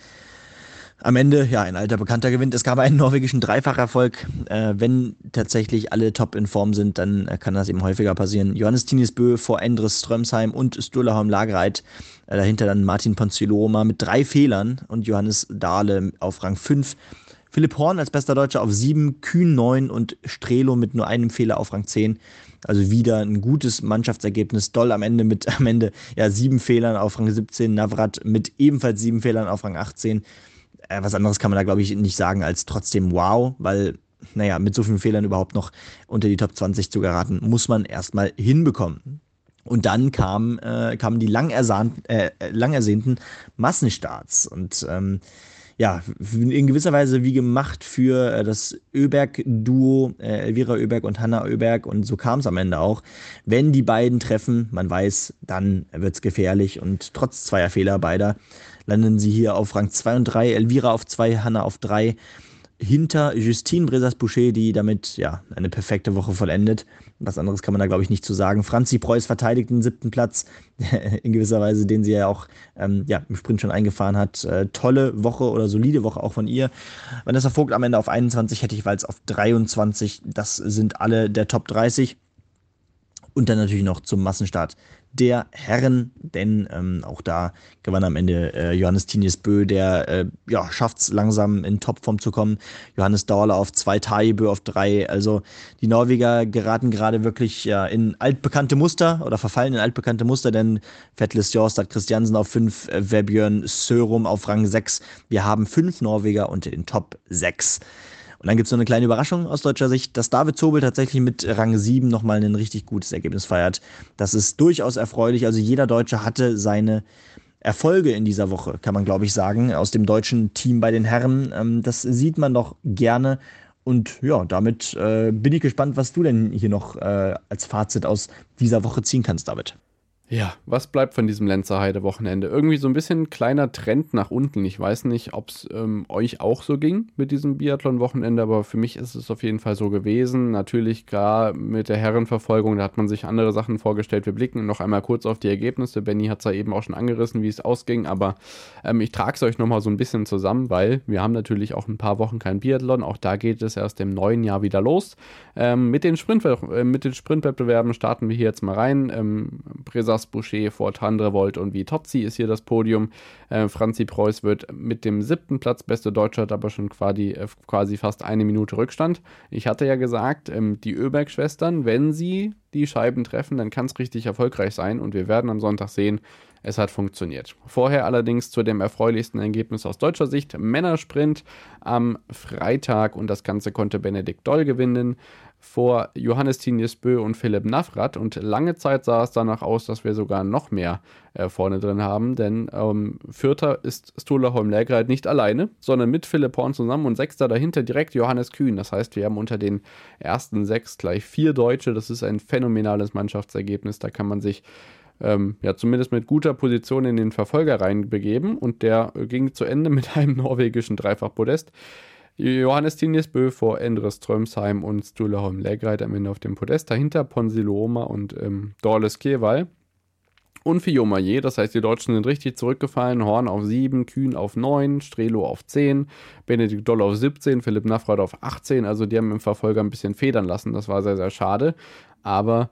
am Ende, ja, ein alter Bekannter gewinnt. Es gab einen norwegischen Dreifacherfolg. Äh, wenn tatsächlich alle top in Form sind, dann äh, kann das eben häufiger passieren. Johannes Tinisbö vor Endres Strömsheim und Sturlaholm Lagereit. Äh, dahinter dann Martin Ponziloma mit drei Fehlern und Johannes Dahle auf Rang 5. Philipp Horn als bester Deutscher auf 7, Kühn 9 und Strelo mit nur einem Fehler auf Rang 10. Also wieder ein gutes Mannschaftsergebnis. Doll am Ende mit am Ende ja sieben Fehlern auf Rang 17, Navrat mit ebenfalls sieben Fehlern auf Rang 18 äh, was anderes kann man da, glaube ich, nicht sagen als trotzdem wow, weil, naja, mit so vielen Fehlern überhaupt noch unter die Top 20 zu geraten, muss man erstmal hinbekommen. Und dann kam, äh, kamen die lang, äh, lang ersehnten Massenstarts. Und ähm, ja, in gewisser Weise wie gemacht für äh, das Öberg-Duo, äh, Elvira Öberg und Hanna Öberg. Und so kam es am Ende auch. Wenn die beiden treffen, man weiß, dann wird es gefährlich. Und trotz zweier Fehler beider landen sie hier auf Rang 2 und 3, Elvira auf 2, Hanna auf 3, hinter Justine Bresas-Boucher, die damit ja eine perfekte Woche vollendet. Was anderes kann man da, glaube ich, nicht zu sagen. Franzi Preuß verteidigt den siebten Platz, in gewisser Weise, den sie ja auch ähm, ja, im Sprint schon eingefahren hat. Äh, tolle Woche oder solide Woche auch von ihr. Vanessa Vogt am Ende auf 21, hätte ich Walz auf 23. Das sind alle der Top 30. Und dann natürlich noch zum Massenstart der Herren, denn ähm, auch da gewann am Ende äh, Johannes Tinius Bö, der äh, ja, schafft es langsam in Topform zu kommen. Johannes Dauerle auf zwei, Bö auf drei. Also die Norweger geraten gerade wirklich ja, in altbekannte Muster oder verfallen in altbekannte Muster, denn Vettles Jorstad Christiansen auf fünf, äh, Verbjörn Sörum auf Rang sechs. Wir haben fünf Norweger unter den Top sechs. Und dann gibt es noch eine kleine Überraschung aus deutscher Sicht, dass David Zobel tatsächlich mit Rang 7 nochmal ein richtig gutes Ergebnis feiert. Das ist durchaus erfreulich. Also jeder Deutsche hatte seine Erfolge in dieser Woche, kann man glaube ich sagen, aus dem deutschen Team bei den Herren. Ähm, das sieht man doch gerne. Und ja, damit äh, bin ich gespannt, was du denn hier noch äh, als Fazit aus dieser Woche ziehen kannst, David. Ja, was bleibt von diesem Lenzerheide-Wochenende? Irgendwie so ein bisschen kleiner Trend nach unten. Ich weiß nicht, ob es ähm, euch auch so ging mit diesem Biathlon-Wochenende, aber für mich ist es auf jeden Fall so gewesen. Natürlich gerade mit der Herrenverfolgung, da hat man sich andere Sachen vorgestellt. Wir blicken noch einmal kurz auf die Ergebnisse. Benny hat es ja eben auch schon angerissen, wie es ausging, aber ähm, ich trage es euch nochmal so ein bisschen zusammen, weil wir haben natürlich auch ein paar Wochen kein Biathlon. Auch da geht es erst im neuen Jahr wieder los. Ähm, mit, den Sprint, äh, mit den Sprintwettbewerben starten wir hier jetzt mal rein. Ähm, Bresas Boucher vor Tandrevold und Vitozzi ist hier das Podium. Äh, Franzi Preuß wird mit dem siebten Platz beste Deutsche, hat aber schon quasi, äh, quasi fast eine Minute Rückstand. Ich hatte ja gesagt, ähm, die Öberg-Schwestern, wenn sie die Scheiben treffen, dann kann es richtig erfolgreich sein und wir werden am Sonntag sehen, es hat funktioniert. Vorher allerdings zu dem erfreulichsten Ergebnis aus deutscher Sicht: Männersprint am Freitag und das Ganze konnte Benedikt Doll gewinnen vor Johannes Tinius Bö und Philipp Navrat. Und lange Zeit sah es danach aus, dass wir sogar noch mehr äh, vorne drin haben, denn ähm, Vierter ist Stola Holm-Lägereit nicht alleine, sondern mit Philipp Horn zusammen und Sechster dahinter direkt Johannes Kühn. Das heißt, wir haben unter den ersten sechs gleich vier Deutsche. Das ist ein phänomenales Mannschaftsergebnis. Da kann man sich ähm, ja zumindest mit guter Position in den Verfolger reinbegeben und der ging zu Ende mit einem norwegischen Dreifach-Podest. Johannes Tinius Bö vor Endres Trömsheim und Stuleholm Legreit am Ende auf dem Podest. Dahinter Ponsiloma und ähm, Dorles Kewal. Und Fiomaye, das heißt, die Deutschen sind richtig zurückgefallen. Horn auf 7, Kühn auf 9, Strelo auf 10, Benedikt Doll auf 17, Philipp Nafrat auf 18. Also die haben im Verfolger ein bisschen federn lassen. Das war sehr, sehr schade. Aber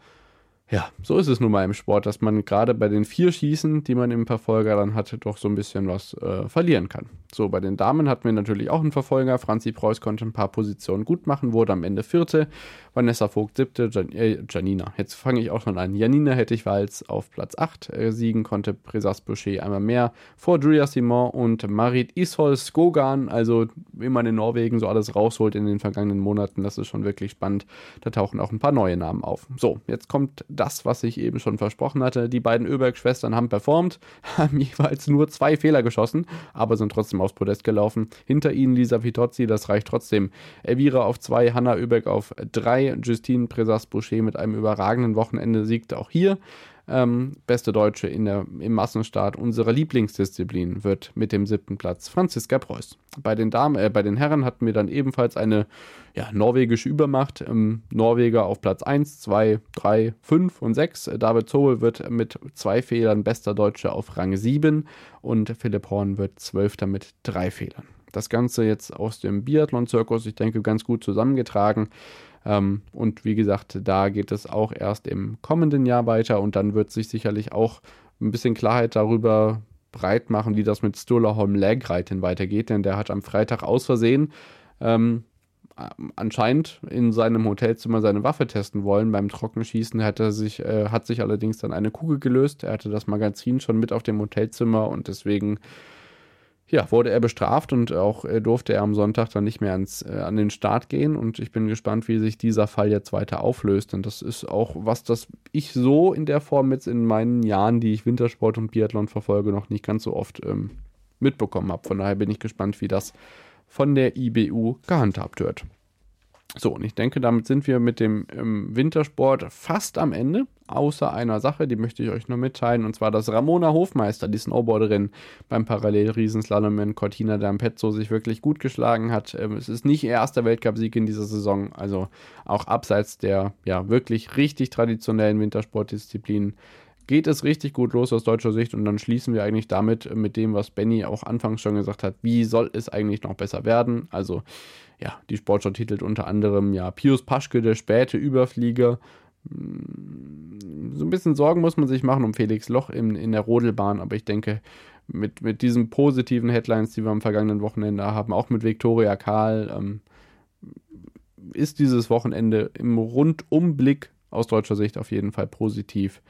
ja, so ist es nun mal im Sport, dass man gerade bei den vier Schießen, die man im Verfolger dann hat, doch so ein bisschen was äh, verlieren kann. So, bei den Damen hatten wir natürlich auch einen Verfolger. Franzi Preuß konnte ein paar Positionen gut machen, wurde am Ende Vierte. Vanessa Vogt siebte, Jan äh, Janina. Jetzt fange ich auch schon an. Janina hätte ich Walz auf Platz 8 äh, siegen, konnte Presas Boucher einmal mehr vor Julia Simon und Marit Ishol Skogan. Also, wie man in Norwegen so alles rausholt in den vergangenen Monaten, das ist schon wirklich spannend. Da tauchen auch ein paar neue Namen auf. So, jetzt kommt das, was ich eben schon versprochen hatte. Die beiden Öberg-Schwestern haben performt, haben jeweils nur zwei Fehler geschossen, aber sind trotzdem aufs Podest gelaufen. Hinter ihnen Lisa Vitozzi, das reicht trotzdem. Elvira auf zwei, Hanna Öberg auf drei, Justine Presas-Boucher mit einem überragenden Wochenende siegte auch hier. Ähm, beste Deutsche in der, im Massenstart unserer Lieblingsdisziplin wird mit dem siebten Platz Franziska Preuß. Bei den, Damen, äh, bei den Herren hatten wir dann ebenfalls eine ja, norwegische Übermacht. Ähm, Norweger auf Platz 1, 2, 3, 5 und 6. David Zobel wird mit zwei Fehlern bester Deutsche auf Rang 7 und Philipp Horn wird Zwölfter mit drei Fehlern. Das Ganze jetzt aus dem Biathlon-Zirkus, ich denke, ganz gut zusammengetragen. Ähm, und wie gesagt, da geht es auch erst im kommenden Jahr weiter und dann wird sich sicherlich auch ein bisschen Klarheit darüber breit machen, wie das mit Stola Holm Lägreitin weitergeht, denn der hat am Freitag aus Versehen ähm, anscheinend in seinem Hotelzimmer seine Waffe testen wollen. Beim Trockenschießen hat er sich, äh, hat sich allerdings dann eine Kugel gelöst. Er hatte das Magazin schon mit auf dem Hotelzimmer und deswegen ja, wurde er bestraft und auch äh, durfte er am Sonntag dann nicht mehr ans, äh, an den Start gehen. Und ich bin gespannt, wie sich dieser Fall jetzt weiter auflöst. Denn das ist auch was, das ich so in der Form jetzt in meinen Jahren, die ich Wintersport und Biathlon verfolge, noch nicht ganz so oft ähm, mitbekommen habe. Von daher bin ich gespannt, wie das von der IBU gehandhabt wird. So, und ich denke, damit sind wir mit dem ähm, Wintersport fast am Ende, außer einer Sache, die möchte ich euch nur mitteilen, und zwar, dass Ramona Hofmeister, die Snowboarderin beim Parallel-Riesenslalom in Cortina d'Ampezzo, sich wirklich gut geschlagen hat. Ähm, es ist nicht ihr erster Weltcupsieg in dieser Saison, also auch abseits der ja wirklich richtig traditionellen Wintersportdisziplinen geht es richtig gut los aus deutscher Sicht und dann schließen wir eigentlich damit mit dem, was Benny auch anfangs schon gesagt hat, wie soll es eigentlich noch besser werden? Also ja, die Sportschau titelt unter anderem ja Pius Paschke, der späte Überflieger. Hm, so ein bisschen Sorgen muss man sich machen um Felix Loch in, in der Rodelbahn, aber ich denke, mit, mit diesen positiven Headlines, die wir am vergangenen Wochenende haben, auch mit Viktoria Karl, ähm, ist dieses Wochenende im Rundumblick aus deutscher Sicht auf jeden Fall positiv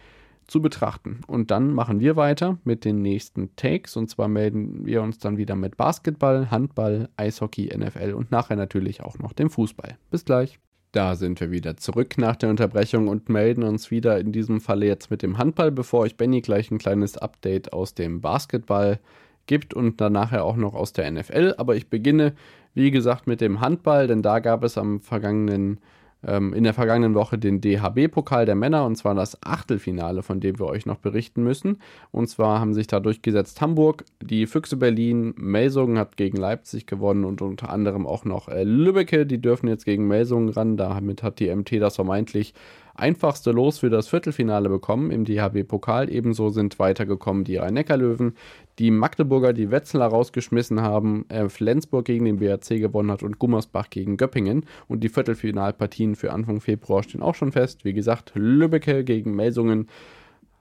zu betrachten. Und dann machen wir weiter mit den nächsten Takes. Und zwar melden wir uns dann wieder mit Basketball, Handball, Eishockey, NFL und nachher natürlich auch noch dem Fußball. Bis gleich. Da sind wir wieder zurück nach der Unterbrechung und melden uns wieder in diesem Falle jetzt mit dem Handball, bevor ich Benny gleich ein kleines Update aus dem Basketball gibt und dann nachher auch noch aus der NFL. Aber ich beginne, wie gesagt, mit dem Handball, denn da gab es am vergangenen ähm, in der vergangenen Woche den DHB-Pokal der Männer und zwar das Achtelfinale, von dem wir euch noch berichten müssen. Und zwar haben sich da durchgesetzt Hamburg, die Füchse Berlin, Melsungen hat gegen Leipzig gewonnen und unter anderem auch noch äh, Lübbecke, die dürfen jetzt gegen Melsungen ran. Damit hat die MT das vermeintlich einfachste Los für das Viertelfinale bekommen im DHB-Pokal. Ebenso sind weitergekommen die Rhein-Neckar-Löwen, die Magdeburger, die Wetzlar rausgeschmissen haben, äh, Flensburg gegen den BRC gewonnen hat und Gummersbach gegen Göppingen. Und die Viertelfinalpartien für Anfang Februar stehen auch schon fest. Wie gesagt, Lübbecke gegen Melsungen.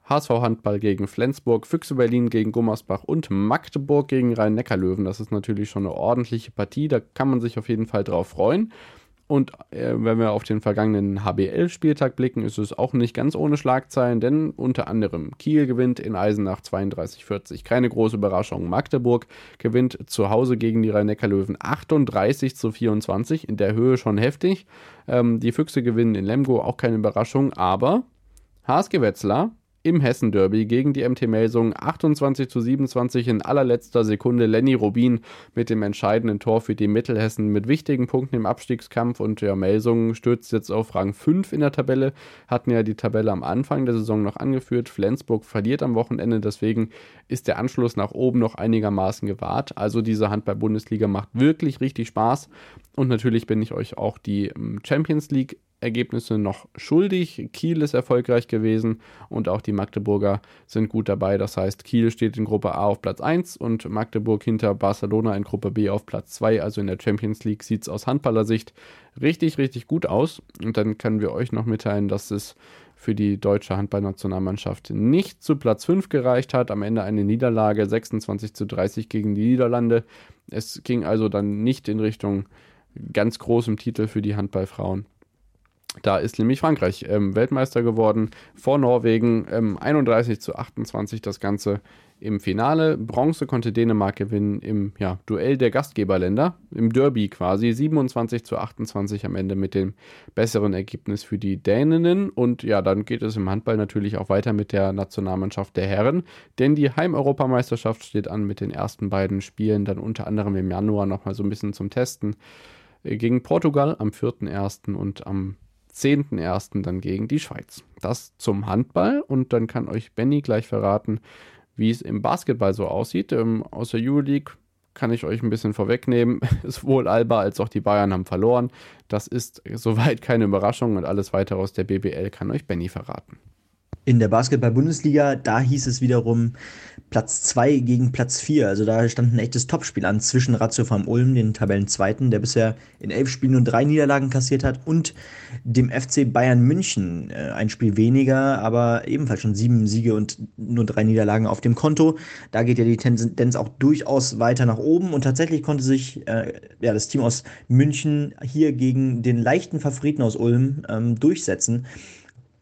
HSV Handball gegen Flensburg, Füchse Berlin gegen Gummersbach und Magdeburg gegen Rhein-Neckar-Löwen. Das ist natürlich schon eine ordentliche Partie, da kann man sich auf jeden Fall drauf freuen. Und äh, wenn wir auf den vergangenen HBL-Spieltag blicken, ist es auch nicht ganz ohne Schlagzeilen, denn unter anderem Kiel gewinnt in Eisenach 32-40. Keine große Überraschung. Magdeburg gewinnt zu Hause gegen die Rhein-Neckar-Löwen 38 zu 24. In der Höhe schon heftig. Ähm, die Füchse gewinnen in Lemgo, auch keine Überraschung. Aber HSG Wetzlar im Hessen-Derby gegen die MT Melsung. 28 zu 27 in allerletzter Sekunde. Lenny Rubin mit dem entscheidenden Tor für die Mittelhessen mit wichtigen Punkten im Abstiegskampf. Und der Melsung stürzt jetzt auf Rang 5 in der Tabelle, hatten ja die Tabelle am Anfang der Saison noch angeführt. Flensburg verliert am Wochenende, deswegen ist der Anschluss nach oben noch einigermaßen gewahrt. Also diese Handball-Bundesliga macht wirklich richtig Spaß. Und natürlich bin ich euch auch die ähm, Champions League Ergebnisse noch schuldig. Kiel ist erfolgreich gewesen und auch die Magdeburger sind gut dabei. Das heißt, Kiel steht in Gruppe A auf Platz 1 und Magdeburg hinter Barcelona in Gruppe B auf Platz 2. Also in der Champions League sieht es aus Handballersicht richtig, richtig gut aus. Und dann können wir euch noch mitteilen, dass es für die deutsche Handballnationalmannschaft nicht zu Platz 5 gereicht hat. Am Ende eine Niederlage 26 zu 30 gegen die Niederlande. Es ging also dann nicht in Richtung ganz großem Titel für die Handballfrauen. Da ist nämlich Frankreich ähm, Weltmeister geworden vor Norwegen. Ähm, 31 zu 28 das Ganze im Finale. Bronze konnte Dänemark gewinnen im ja, Duell der Gastgeberländer, im Derby quasi. 27 zu 28 am Ende mit dem besseren Ergebnis für die Däninnen. Und ja, dann geht es im Handball natürlich auch weiter mit der Nationalmannschaft der Herren, denn die Heimeuropameisterschaft steht an mit den ersten beiden Spielen, dann unter anderem im Januar nochmal so ein bisschen zum Testen äh, gegen Portugal am 4.1. und am 10.01. dann gegen die Schweiz. Das zum Handball und dann kann euch Benny gleich verraten, wie es im Basketball so aussieht. Ähm, aus der Euroleague kann ich euch ein bisschen vorwegnehmen. Sowohl Alba als auch die Bayern haben verloren. Das ist soweit keine Überraschung und alles weitere aus der BBL kann euch Benny verraten. In der Basketball-Bundesliga, da hieß es wiederum Platz 2 gegen Platz 4. Also da stand ein echtes Topspiel an zwischen Ratio vom Ulm, den Tabellenzweiten, der bisher in elf Spielen nur drei Niederlagen kassiert hat, und dem FC Bayern München. Äh, ein Spiel weniger, aber ebenfalls schon sieben Siege und nur drei Niederlagen auf dem Konto. Da geht ja die Tendenz auch durchaus weiter nach oben. Und tatsächlich konnte sich äh, ja, das Team aus München hier gegen den leichten Favoriten aus Ulm ähm, durchsetzen.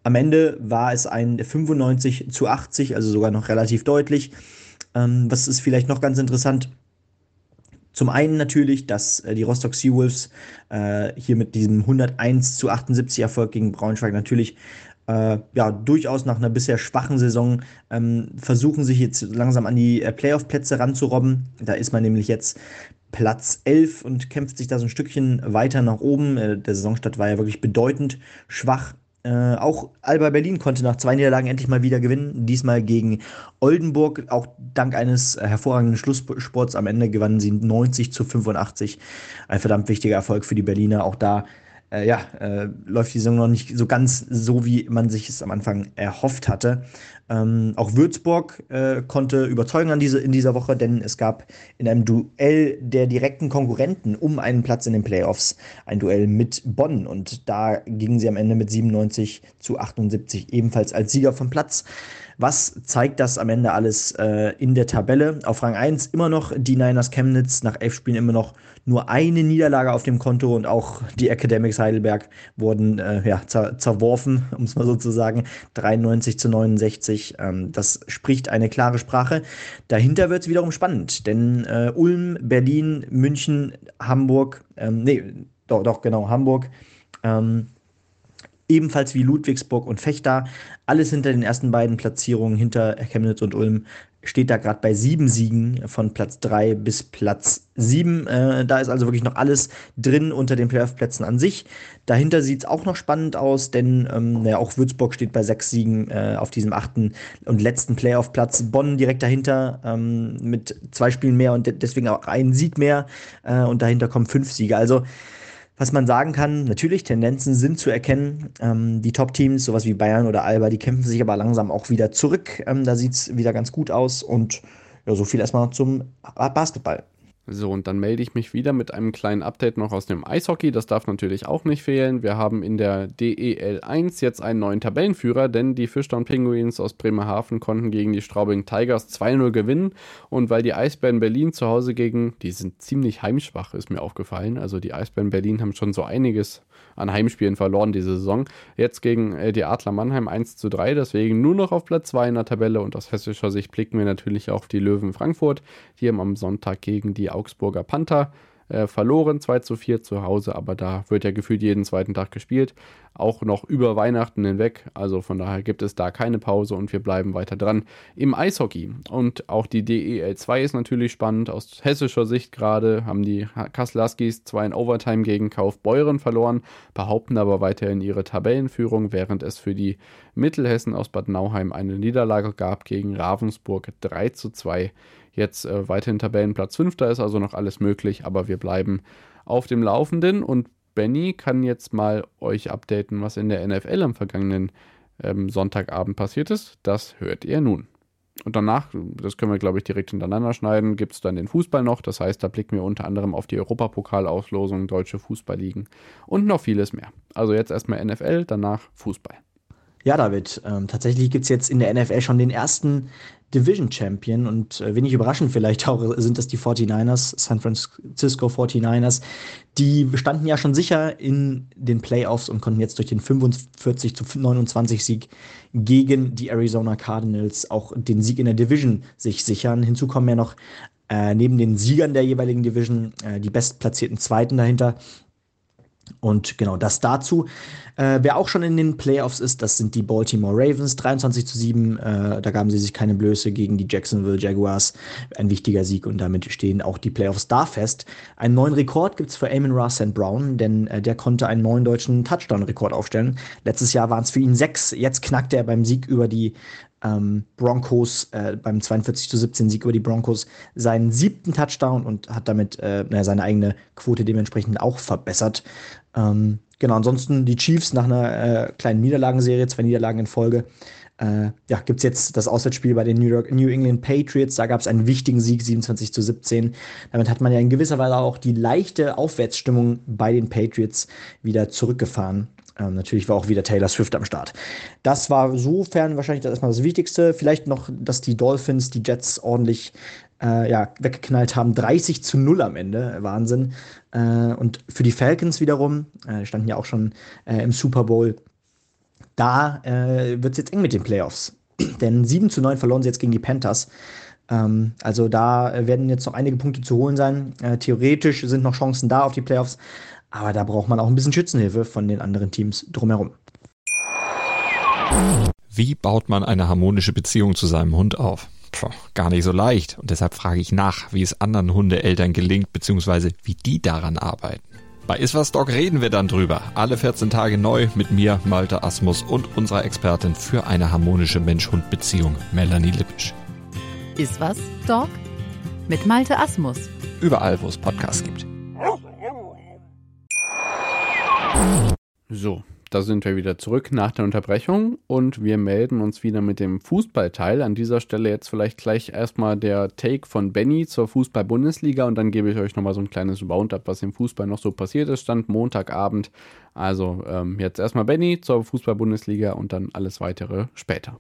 Am Ende war es ein 95 zu 80, also sogar noch relativ deutlich. Ähm, was ist vielleicht noch ganz interessant? Zum einen natürlich, dass äh, die Rostock Seawolves äh, hier mit diesem 101 zu 78 Erfolg gegen Braunschweig natürlich äh, ja durchaus nach einer bisher schwachen Saison ähm, versuchen, sich jetzt langsam an die äh, Playoff-Plätze ranzurobben. Da ist man nämlich jetzt Platz 11 und kämpft sich da so ein Stückchen weiter nach oben. Äh, der Saisonstart war ja wirklich bedeutend schwach äh, auch Alba Berlin konnte nach zwei Niederlagen endlich mal wieder gewinnen. Diesmal gegen Oldenburg. Auch dank eines äh, hervorragenden Schlusssports am Ende gewannen sie 90 zu 85. Ein verdammt wichtiger Erfolg für die Berliner. Auch da äh, ja, äh, läuft die Saison noch nicht so ganz so, wie man sich es am Anfang erhofft hatte. Ähm, auch Würzburg äh, konnte überzeugen an diese, in dieser Woche, denn es gab in einem Duell der direkten Konkurrenten um einen Platz in den Playoffs ein Duell mit Bonn und da gingen sie am Ende mit 97 zu 78 ebenfalls als Sieger vom Platz. Was zeigt das am Ende alles äh, in der Tabelle? Auf Rang 1 immer noch die Niners Chemnitz, nach elf Spielen immer noch nur eine Niederlage auf dem Konto und auch die Academics Heidelberg wurden äh, ja, zer zerworfen, um es mal so zu sagen. 93 zu 69. Ähm, das spricht eine klare Sprache. Dahinter wird es wiederum spannend, denn äh, Ulm, Berlin, München, Hamburg, ähm, nee, doch, doch, genau, Hamburg. Ähm, ebenfalls wie Ludwigsburg und Fechter. Alles hinter den ersten beiden Platzierungen, hinter Chemnitz und Ulm, steht da gerade bei sieben Siegen von Platz drei bis Platz sieben. Äh, da ist also wirklich noch alles drin unter den Playoff-Plätzen an sich. Dahinter sieht es auch noch spannend aus, denn ähm, ja, auch Würzburg steht bei sechs Siegen äh, auf diesem achten und letzten Playoff-Platz. Bonn direkt dahinter ähm, mit zwei Spielen mehr und deswegen auch einen Sieg mehr. Äh, und dahinter kommen fünf Siege. Also was man sagen kann, natürlich, Tendenzen sind zu erkennen. Ähm, die Top-Teams, sowas wie Bayern oder Alba, die kämpfen sich aber langsam auch wieder zurück. Ähm, da sieht es wieder ganz gut aus. Und ja, so viel erstmal zum Basketball. So, und dann melde ich mich wieder mit einem kleinen Update noch aus dem Eishockey. Das darf natürlich auch nicht fehlen. Wir haben in der DEL 1 jetzt einen neuen Tabellenführer, denn die Fischtown Penguins aus Bremerhaven konnten gegen die Straubing Tigers 2-0 gewinnen. Und weil die Eisbären Berlin zu Hause gegen, die sind ziemlich heimschwach, ist mir aufgefallen. Also die Eisbären Berlin haben schon so einiges an Heimspielen verloren diese Saison. Jetzt gegen äh, die Adler Mannheim 1 zu 3, deswegen nur noch auf Platz 2 in der Tabelle und aus hessischer Sicht blicken wir natürlich auf die Löwen Frankfurt, die haben am Sonntag gegen die Augsburger Panther äh, verloren, 2 zu 4 zu Hause, aber da wird ja gefühlt jeden zweiten Tag gespielt. Auch noch über Weihnachten hinweg. Also von daher gibt es da keine Pause und wir bleiben weiter dran im Eishockey. Und auch die DEL 2 ist natürlich spannend. Aus hessischer Sicht gerade haben die Kaslaskis zwar in Overtime gegen Kaufbeuren verloren, behaupten aber weiterhin ihre Tabellenführung, während es für die Mittelhessen aus Bad Nauheim eine Niederlage gab gegen Ravensburg 3 zu 2 jetzt äh, weiterhin Tabellenplatz 5. Da ist also noch alles möglich, aber wir bleiben auf dem Laufenden und Benny kann jetzt mal euch updaten, was in der NFL am vergangenen ähm, Sonntagabend passiert ist. Das hört ihr nun. Und danach, das können wir glaube ich direkt hintereinander schneiden, gibt es dann den Fußball noch. Das heißt, da blicken wir unter anderem auf die Europapokal-Auslosung, deutsche Fußballligen und noch vieles mehr. Also jetzt erstmal NFL, danach Fußball. Ja, David, ähm, tatsächlich gibt es jetzt in der NFL schon den ersten Division Champion und äh, wenig überraschend vielleicht auch sind das die 49ers, San Francisco 49ers. Die standen ja schon sicher in den Playoffs und konnten jetzt durch den 45 zu 29 Sieg gegen die Arizona Cardinals auch den Sieg in der Division sich sichern. Hinzu kommen ja noch äh, neben den Siegern der jeweiligen Division äh, die bestplatzierten Zweiten dahinter. Und genau das dazu. Äh, wer auch schon in den Playoffs ist, das sind die Baltimore Ravens. 23 zu 7. Äh, da gaben sie sich keine Blöße gegen die Jacksonville Jaguars. Ein wichtiger Sieg und damit stehen auch die Playoffs da fest. Einen neuen Rekord gibt es für Amon Ross St. Brown, denn äh, der konnte einen neuen deutschen Touchdown-Rekord aufstellen. Letztes Jahr waren es für ihn sechs. Jetzt knackt er beim Sieg über die ähm, Broncos äh, beim 42 zu 17 Sieg über die Broncos seinen siebten Touchdown und hat damit äh, seine eigene Quote dementsprechend auch verbessert. Ähm, genau, ansonsten die Chiefs nach einer äh, kleinen Niederlagenserie, zwei Niederlagen in Folge. Äh, ja, gibt es jetzt das Auswärtsspiel bei den New, York, New England Patriots. Da gab es einen wichtigen Sieg, 27 zu 17. Damit hat man ja in gewisser Weise auch die leichte Aufwärtsstimmung bei den Patriots wieder zurückgefahren. Ähm, natürlich war auch wieder Taylor Swift am Start. Das war sofern wahrscheinlich das erstmal das Wichtigste. Vielleicht noch, dass die Dolphins die Jets ordentlich äh, ja, weggeknallt haben. 30 zu 0 am Ende. Wahnsinn. Äh, und für die Falcons wiederum, äh, standen ja auch schon äh, im Super Bowl, da äh, wird es jetzt eng mit den Playoffs. Denn 7 zu 9 verloren sie jetzt gegen die Panthers. Ähm, also da werden jetzt noch einige Punkte zu holen sein. Äh, theoretisch sind noch Chancen da auf die Playoffs. Aber da braucht man auch ein bisschen Schützenhilfe von den anderen Teams drumherum. Wie baut man eine harmonische Beziehung zu seinem Hund auf? Puh, gar nicht so leicht. Und deshalb frage ich nach, wie es anderen Hundeeltern gelingt, beziehungsweise wie die daran arbeiten. Bei Iswas Dog reden wir dann drüber. Alle 14 Tage neu mit mir, Malte Asmus und unserer Expertin für eine harmonische Mensch-Hund-Beziehung, Melanie Lippisch. Iswas Dog mit Malte Asmus. Überall, wo es Podcasts gibt. So, da sind wir wieder zurück nach der Unterbrechung und wir melden uns wieder mit dem Fußballteil. An dieser Stelle jetzt vielleicht gleich erstmal der Take von Benny zur Fußball-Bundesliga und dann gebe ich euch nochmal so ein kleines Roundup, was im Fußball noch so passiert ist. Stand Montagabend. Also ähm, jetzt erstmal Benny zur Fußball-Bundesliga und dann alles weitere später.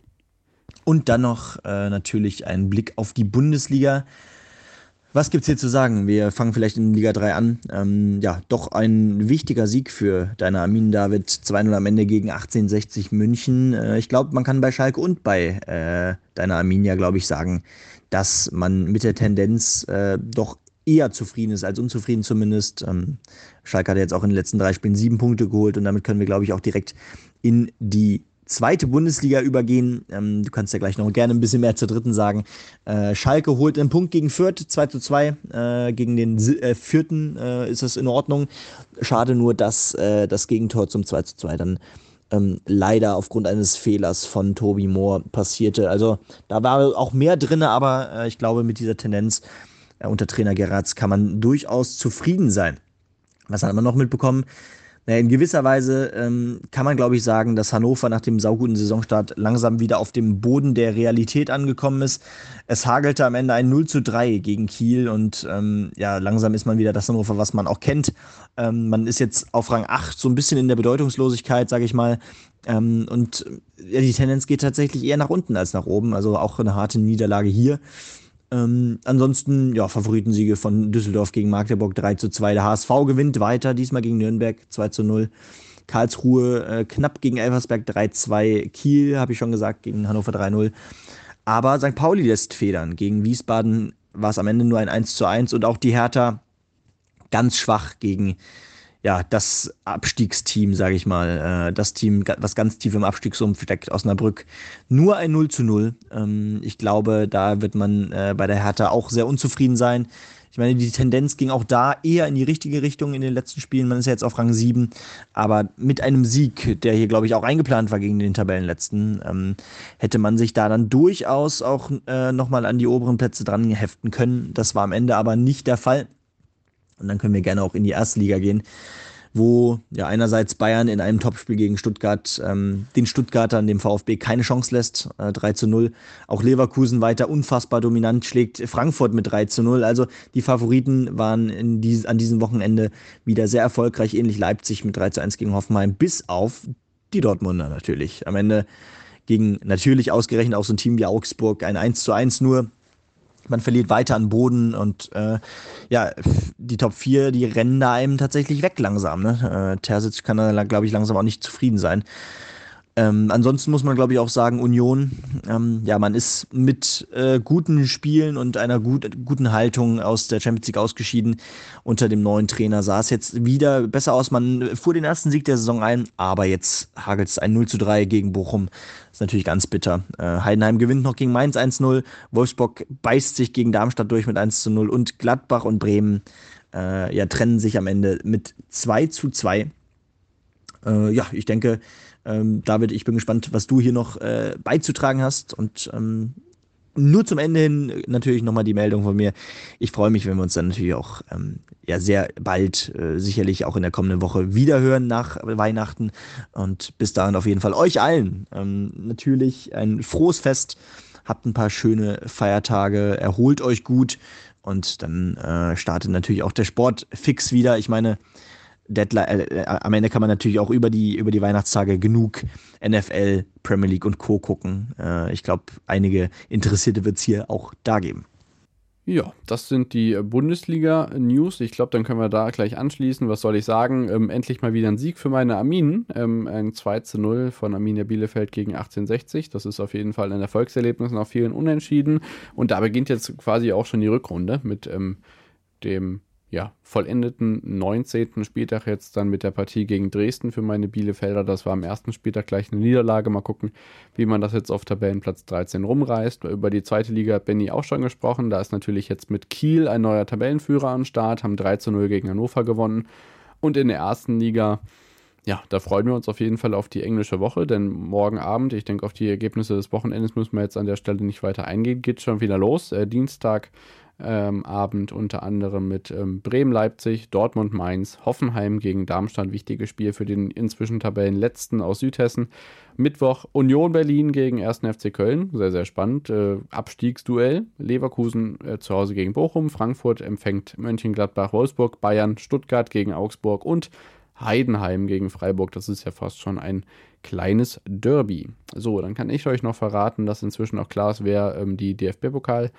Und dann noch äh, natürlich ein Blick auf die Bundesliga. Was gibt's hier zu sagen? Wir fangen vielleicht in Liga 3 an. Ähm, ja, doch ein wichtiger Sieg für deine Armin David. 2-0 am Ende gegen 1860 München. Äh, ich glaube, man kann bei Schalke und bei äh, deiner Arminia, glaube ich, sagen, dass man mit der Tendenz äh, doch eher zufrieden ist als unzufrieden zumindest. Ähm, Schalke hat jetzt auch in den letzten drei Spielen sieben Punkte geholt und damit können wir, glaube ich, auch direkt in die zweite Bundesliga übergehen. Ähm, du kannst ja gleich noch gerne ein bisschen mehr zur dritten sagen. Äh, Schalke holt einen Punkt gegen Fürth, 2 zu 2. Äh, gegen den äh, vierten äh, ist das in Ordnung. Schade nur, dass äh, das Gegentor zum 2 zu 2 dann ähm, leider aufgrund eines Fehlers von Tobi Moore passierte. Also da war auch mehr drin, aber äh, ich glaube, mit dieser Tendenz unter Trainer Geratz kann man durchaus zufrieden sein. Was hat man noch mitbekommen? Naja, in gewisser Weise ähm, kann man, glaube ich, sagen, dass Hannover nach dem sauguten Saisonstart langsam wieder auf dem Boden der Realität angekommen ist. Es hagelte am Ende ein 0 zu 3 gegen Kiel und ähm, ja, langsam ist man wieder das Hannover, was man auch kennt. Ähm, man ist jetzt auf Rang 8 so ein bisschen in der Bedeutungslosigkeit, sage ich mal. Ähm, und ja, die Tendenz geht tatsächlich eher nach unten als nach oben. Also auch eine harte Niederlage hier. Ähm, ansonsten, ja, Favoritensiege von Düsseldorf gegen Magdeburg 3 zu 2. Der HSV gewinnt weiter, diesmal gegen Nürnberg 2 zu 0. Karlsruhe äh, knapp gegen Elversberg 3-2. Kiel, habe ich schon gesagt, gegen Hannover 3-0. Aber St. Pauli lässt federn. Gegen Wiesbaden war es am Ende nur ein 1 zu 1 und auch die Hertha ganz schwach gegen ja, das Abstiegsteam, sage ich mal, äh, das Team, was ganz tief im Abstiegssumpf steckt, Osnabrück, nur ein 0 zu 0. Ähm, ich glaube, da wird man äh, bei der Hertha auch sehr unzufrieden sein. Ich meine, die Tendenz ging auch da eher in die richtige Richtung in den letzten Spielen. Man ist ja jetzt auf Rang 7. Aber mit einem Sieg, der hier, glaube ich, auch eingeplant war gegen den Tabellenletzten, ähm, hätte man sich da dann durchaus auch äh, nochmal an die oberen Plätze dran heften können. Das war am Ende aber nicht der Fall. Und dann können wir gerne auch in die erste Liga gehen, wo ja einerseits Bayern in einem Topspiel gegen Stuttgart ähm, den Stuttgartern, dem VfB, keine Chance lässt, äh, 3 zu 0. Auch Leverkusen weiter unfassbar dominant schlägt Frankfurt mit 3 zu 0. Also die Favoriten waren dies, an diesem Wochenende wieder sehr erfolgreich, ähnlich Leipzig mit 3 zu 1 gegen Hoffenheim, bis auf die Dortmunder natürlich. Am Ende gegen natürlich ausgerechnet auch so ein Team wie Augsburg ein 1 zu 1 nur man verliert weiter an Boden und äh, ja, die Top 4, die rennen da einem tatsächlich weg langsam. Ne? Äh, Terzic kann da, glaube ich, langsam auch nicht zufrieden sein. Ähm, ansonsten muss man, glaube ich, auch sagen, Union, ähm, ja, man ist mit äh, guten Spielen und einer gut, guten Haltung aus der Champions League ausgeschieden. Unter dem neuen Trainer sah es jetzt wieder besser aus. Man fuhr den ersten Sieg der Saison ein, aber jetzt hagelt es ein 0 zu 3 gegen Bochum. Das ist natürlich ganz bitter. Äh, Heidenheim gewinnt noch gegen Mainz 1-0. Wolfsburg beißt sich gegen Darmstadt durch mit 1 zu 0 und Gladbach und Bremen äh, ja, trennen sich am Ende mit 2 zu 2. Äh, ja, ich denke, ähm, David, ich bin gespannt, was du hier noch äh, beizutragen hast. Und ähm, nur zum Ende hin natürlich nochmal die Meldung von mir. Ich freue mich, wenn wir uns dann natürlich auch ähm, ja sehr bald, äh, sicherlich auch in der kommenden Woche wiederhören nach Weihnachten. Und bis dahin auf jeden Fall euch allen ähm, natürlich ein frohes Fest. Habt ein paar schöne Feiertage, erholt euch gut und dann äh, startet natürlich auch der Sport fix wieder. Ich meine, Deadline, äh, äh, am Ende kann man natürlich auch über die, über die Weihnachtstage genug NFL, Premier League und Co. gucken. Äh, ich glaube, einige Interessierte wird es hier auch da geben. Ja, das sind die Bundesliga-News. Ich glaube, dann können wir da gleich anschließen. Was soll ich sagen? Ähm, endlich mal wieder ein Sieg für meine Arminen. Ähm, ein 2 zu 0 von Arminia Bielefeld gegen 1860. Das ist auf jeden Fall ein Erfolgserlebnis nach vielen Unentschieden. Und da beginnt jetzt quasi auch schon die Rückrunde mit ähm, dem ja, vollendeten 19. Spieltag jetzt dann mit der Partie gegen Dresden für meine Bielefelder. Das war am ersten Spieltag gleich eine Niederlage. Mal gucken, wie man das jetzt auf Tabellenplatz 13 rumreißt. Über die zweite Liga hat Benny auch schon gesprochen. Da ist natürlich jetzt mit Kiel ein neuer Tabellenführer am Start, haben 3 zu 0 gegen Hannover gewonnen. Und in der ersten Liga, ja, da freuen wir uns auf jeden Fall auf die englische Woche, denn morgen Abend, ich denke, auf die Ergebnisse des Wochenendes müssen wir jetzt an der Stelle nicht weiter eingehen, geht schon wieder los. Äh, Dienstag ähm, Abend unter anderem mit ähm, Bremen-Leipzig, Dortmund-Mainz, Hoffenheim gegen Darmstadt, wichtiges Spiel für den inzwischen Tabellenletzten aus Südhessen. Mittwoch Union Berlin gegen 1. FC Köln, sehr, sehr spannend. Äh, Abstiegsduell, Leverkusen äh, zu Hause gegen Bochum, Frankfurt empfängt Mönchengladbach, Wolfsburg, Bayern, Stuttgart gegen Augsburg und Heidenheim gegen Freiburg. Das ist ja fast schon ein kleines Derby. So, dann kann ich euch noch verraten, dass inzwischen auch klar ist, wer ähm, die DFB-Pokal-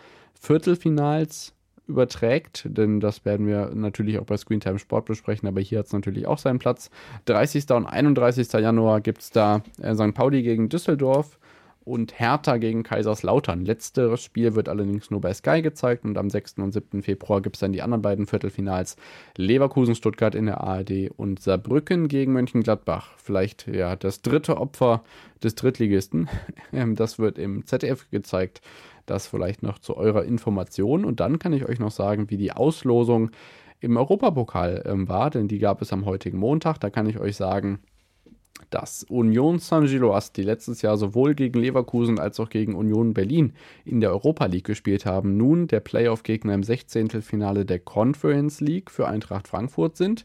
Viertelfinals überträgt, denn das werden wir natürlich auch bei Screentime Sport besprechen, aber hier hat es natürlich auch seinen Platz. 30. und 31. Januar gibt es da äh, St. Pauli gegen Düsseldorf und Hertha gegen Kaiserslautern. Letzteres Spiel wird allerdings nur bei Sky gezeigt und am 6. und 7. Februar gibt es dann die anderen beiden Viertelfinals. Leverkusen, Stuttgart in der ARD und Saarbrücken gegen Mönchengladbach. Vielleicht ja das dritte Opfer des Drittligisten. Ähm, das wird im ZDF gezeigt. Das vielleicht noch zu eurer Information. Und dann kann ich euch noch sagen, wie die Auslosung im Europapokal ähm, war, denn die gab es am heutigen Montag. Da kann ich euch sagen, dass Union Saint-Gilloise, die letztes Jahr sowohl gegen Leverkusen als auch gegen Union Berlin in der Europa League gespielt haben, nun der Playoff-Gegner im 16. Finale der Conference League für Eintracht Frankfurt sind.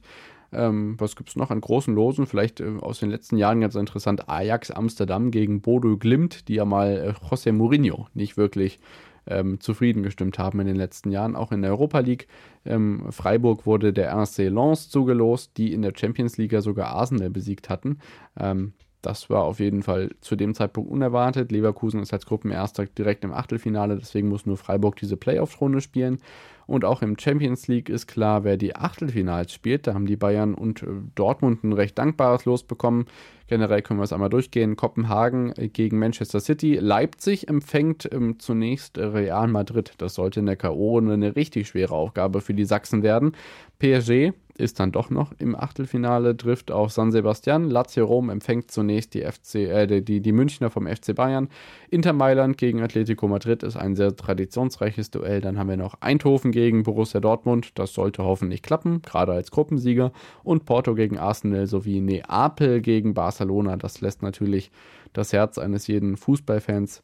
Ähm, was gibt es noch an großen Losen? Vielleicht äh, aus den letzten Jahren ganz interessant: Ajax Amsterdam gegen Bodo Glimt, die ja mal äh, José Mourinho nicht wirklich ähm, zufrieden gestimmt haben in den letzten Jahren, auch in der Europa League. Ähm, Freiburg wurde der RC Lens zugelost, die in der Champions League sogar Arsenal besiegt hatten. Ähm, das war auf jeden Fall zu dem Zeitpunkt unerwartet. Leverkusen ist als Gruppenerster direkt im Achtelfinale, deswegen muss nur Freiburg diese Playoff-Runde spielen. Und auch im Champions League ist klar, wer die Achtelfinals spielt. Da haben die Bayern und äh, Dortmund ein recht dankbares Los bekommen. Generell können wir es einmal durchgehen. Kopenhagen äh, gegen Manchester City. Leipzig empfängt ähm, zunächst Real Madrid. Das sollte in der K.O. eine richtig schwere Aufgabe für die Sachsen werden. PSG ist dann doch noch im Achtelfinale, trifft auf San Sebastian. Lazio Rom empfängt zunächst die, FC, äh, die, die Münchner vom FC Bayern. Inter Mailand gegen Atletico Madrid ist ein sehr traditionsreiches Duell. Dann haben wir noch Eindhoven gegen Borussia Dortmund. Das sollte hoffentlich klappen, gerade als Gruppensieger. Und Porto gegen Arsenal sowie Neapel gegen Barcelona. Das lässt natürlich das Herz eines jeden Fußballfans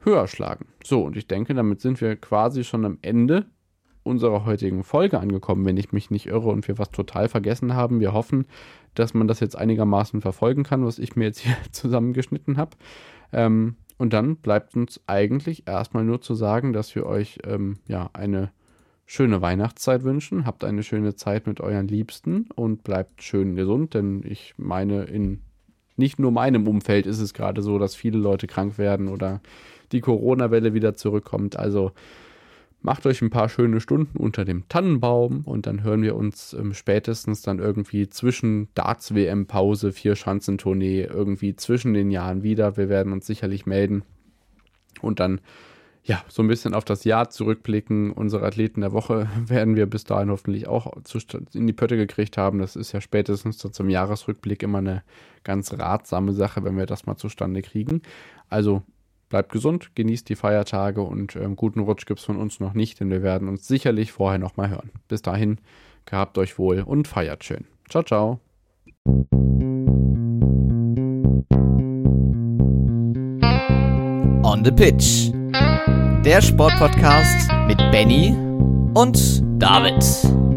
höher schlagen. So, und ich denke, damit sind wir quasi schon am Ende unserer heutigen Folge angekommen, wenn ich mich nicht irre und wir was total vergessen haben. Wir hoffen, dass man das jetzt einigermaßen verfolgen kann, was ich mir jetzt hier zusammengeschnitten habe. Ähm, und dann bleibt uns eigentlich erstmal nur zu sagen, dass wir euch ähm, ja eine schöne Weihnachtszeit wünschen. Habt eine schöne Zeit mit euren Liebsten und bleibt schön gesund, denn ich meine, in nicht nur meinem Umfeld ist es gerade so, dass viele Leute krank werden oder die Corona-Welle wieder zurückkommt. Also Macht euch ein paar schöne Stunden unter dem Tannenbaum und dann hören wir uns ähm, spätestens dann irgendwie zwischen Darts-WM-Pause, Vier-Schanzentournee, irgendwie zwischen den Jahren wieder. Wir werden uns sicherlich melden und dann ja, so ein bisschen auf das Jahr zurückblicken. Unsere Athleten der Woche werden wir bis dahin hoffentlich auch in die Pötte gekriegt haben. Das ist ja spätestens so zum Jahresrückblick immer eine ganz ratsame Sache, wenn wir das mal zustande kriegen. Also bleibt gesund, genießt die Feiertage und ähm, guten Rutsch gibt es von uns noch nicht, denn wir werden uns sicherlich vorher nochmal hören. Bis dahin, gehabt euch wohl und feiert schön. Ciao, ciao. On the Pitch. Der Sportpodcast mit Benny und David.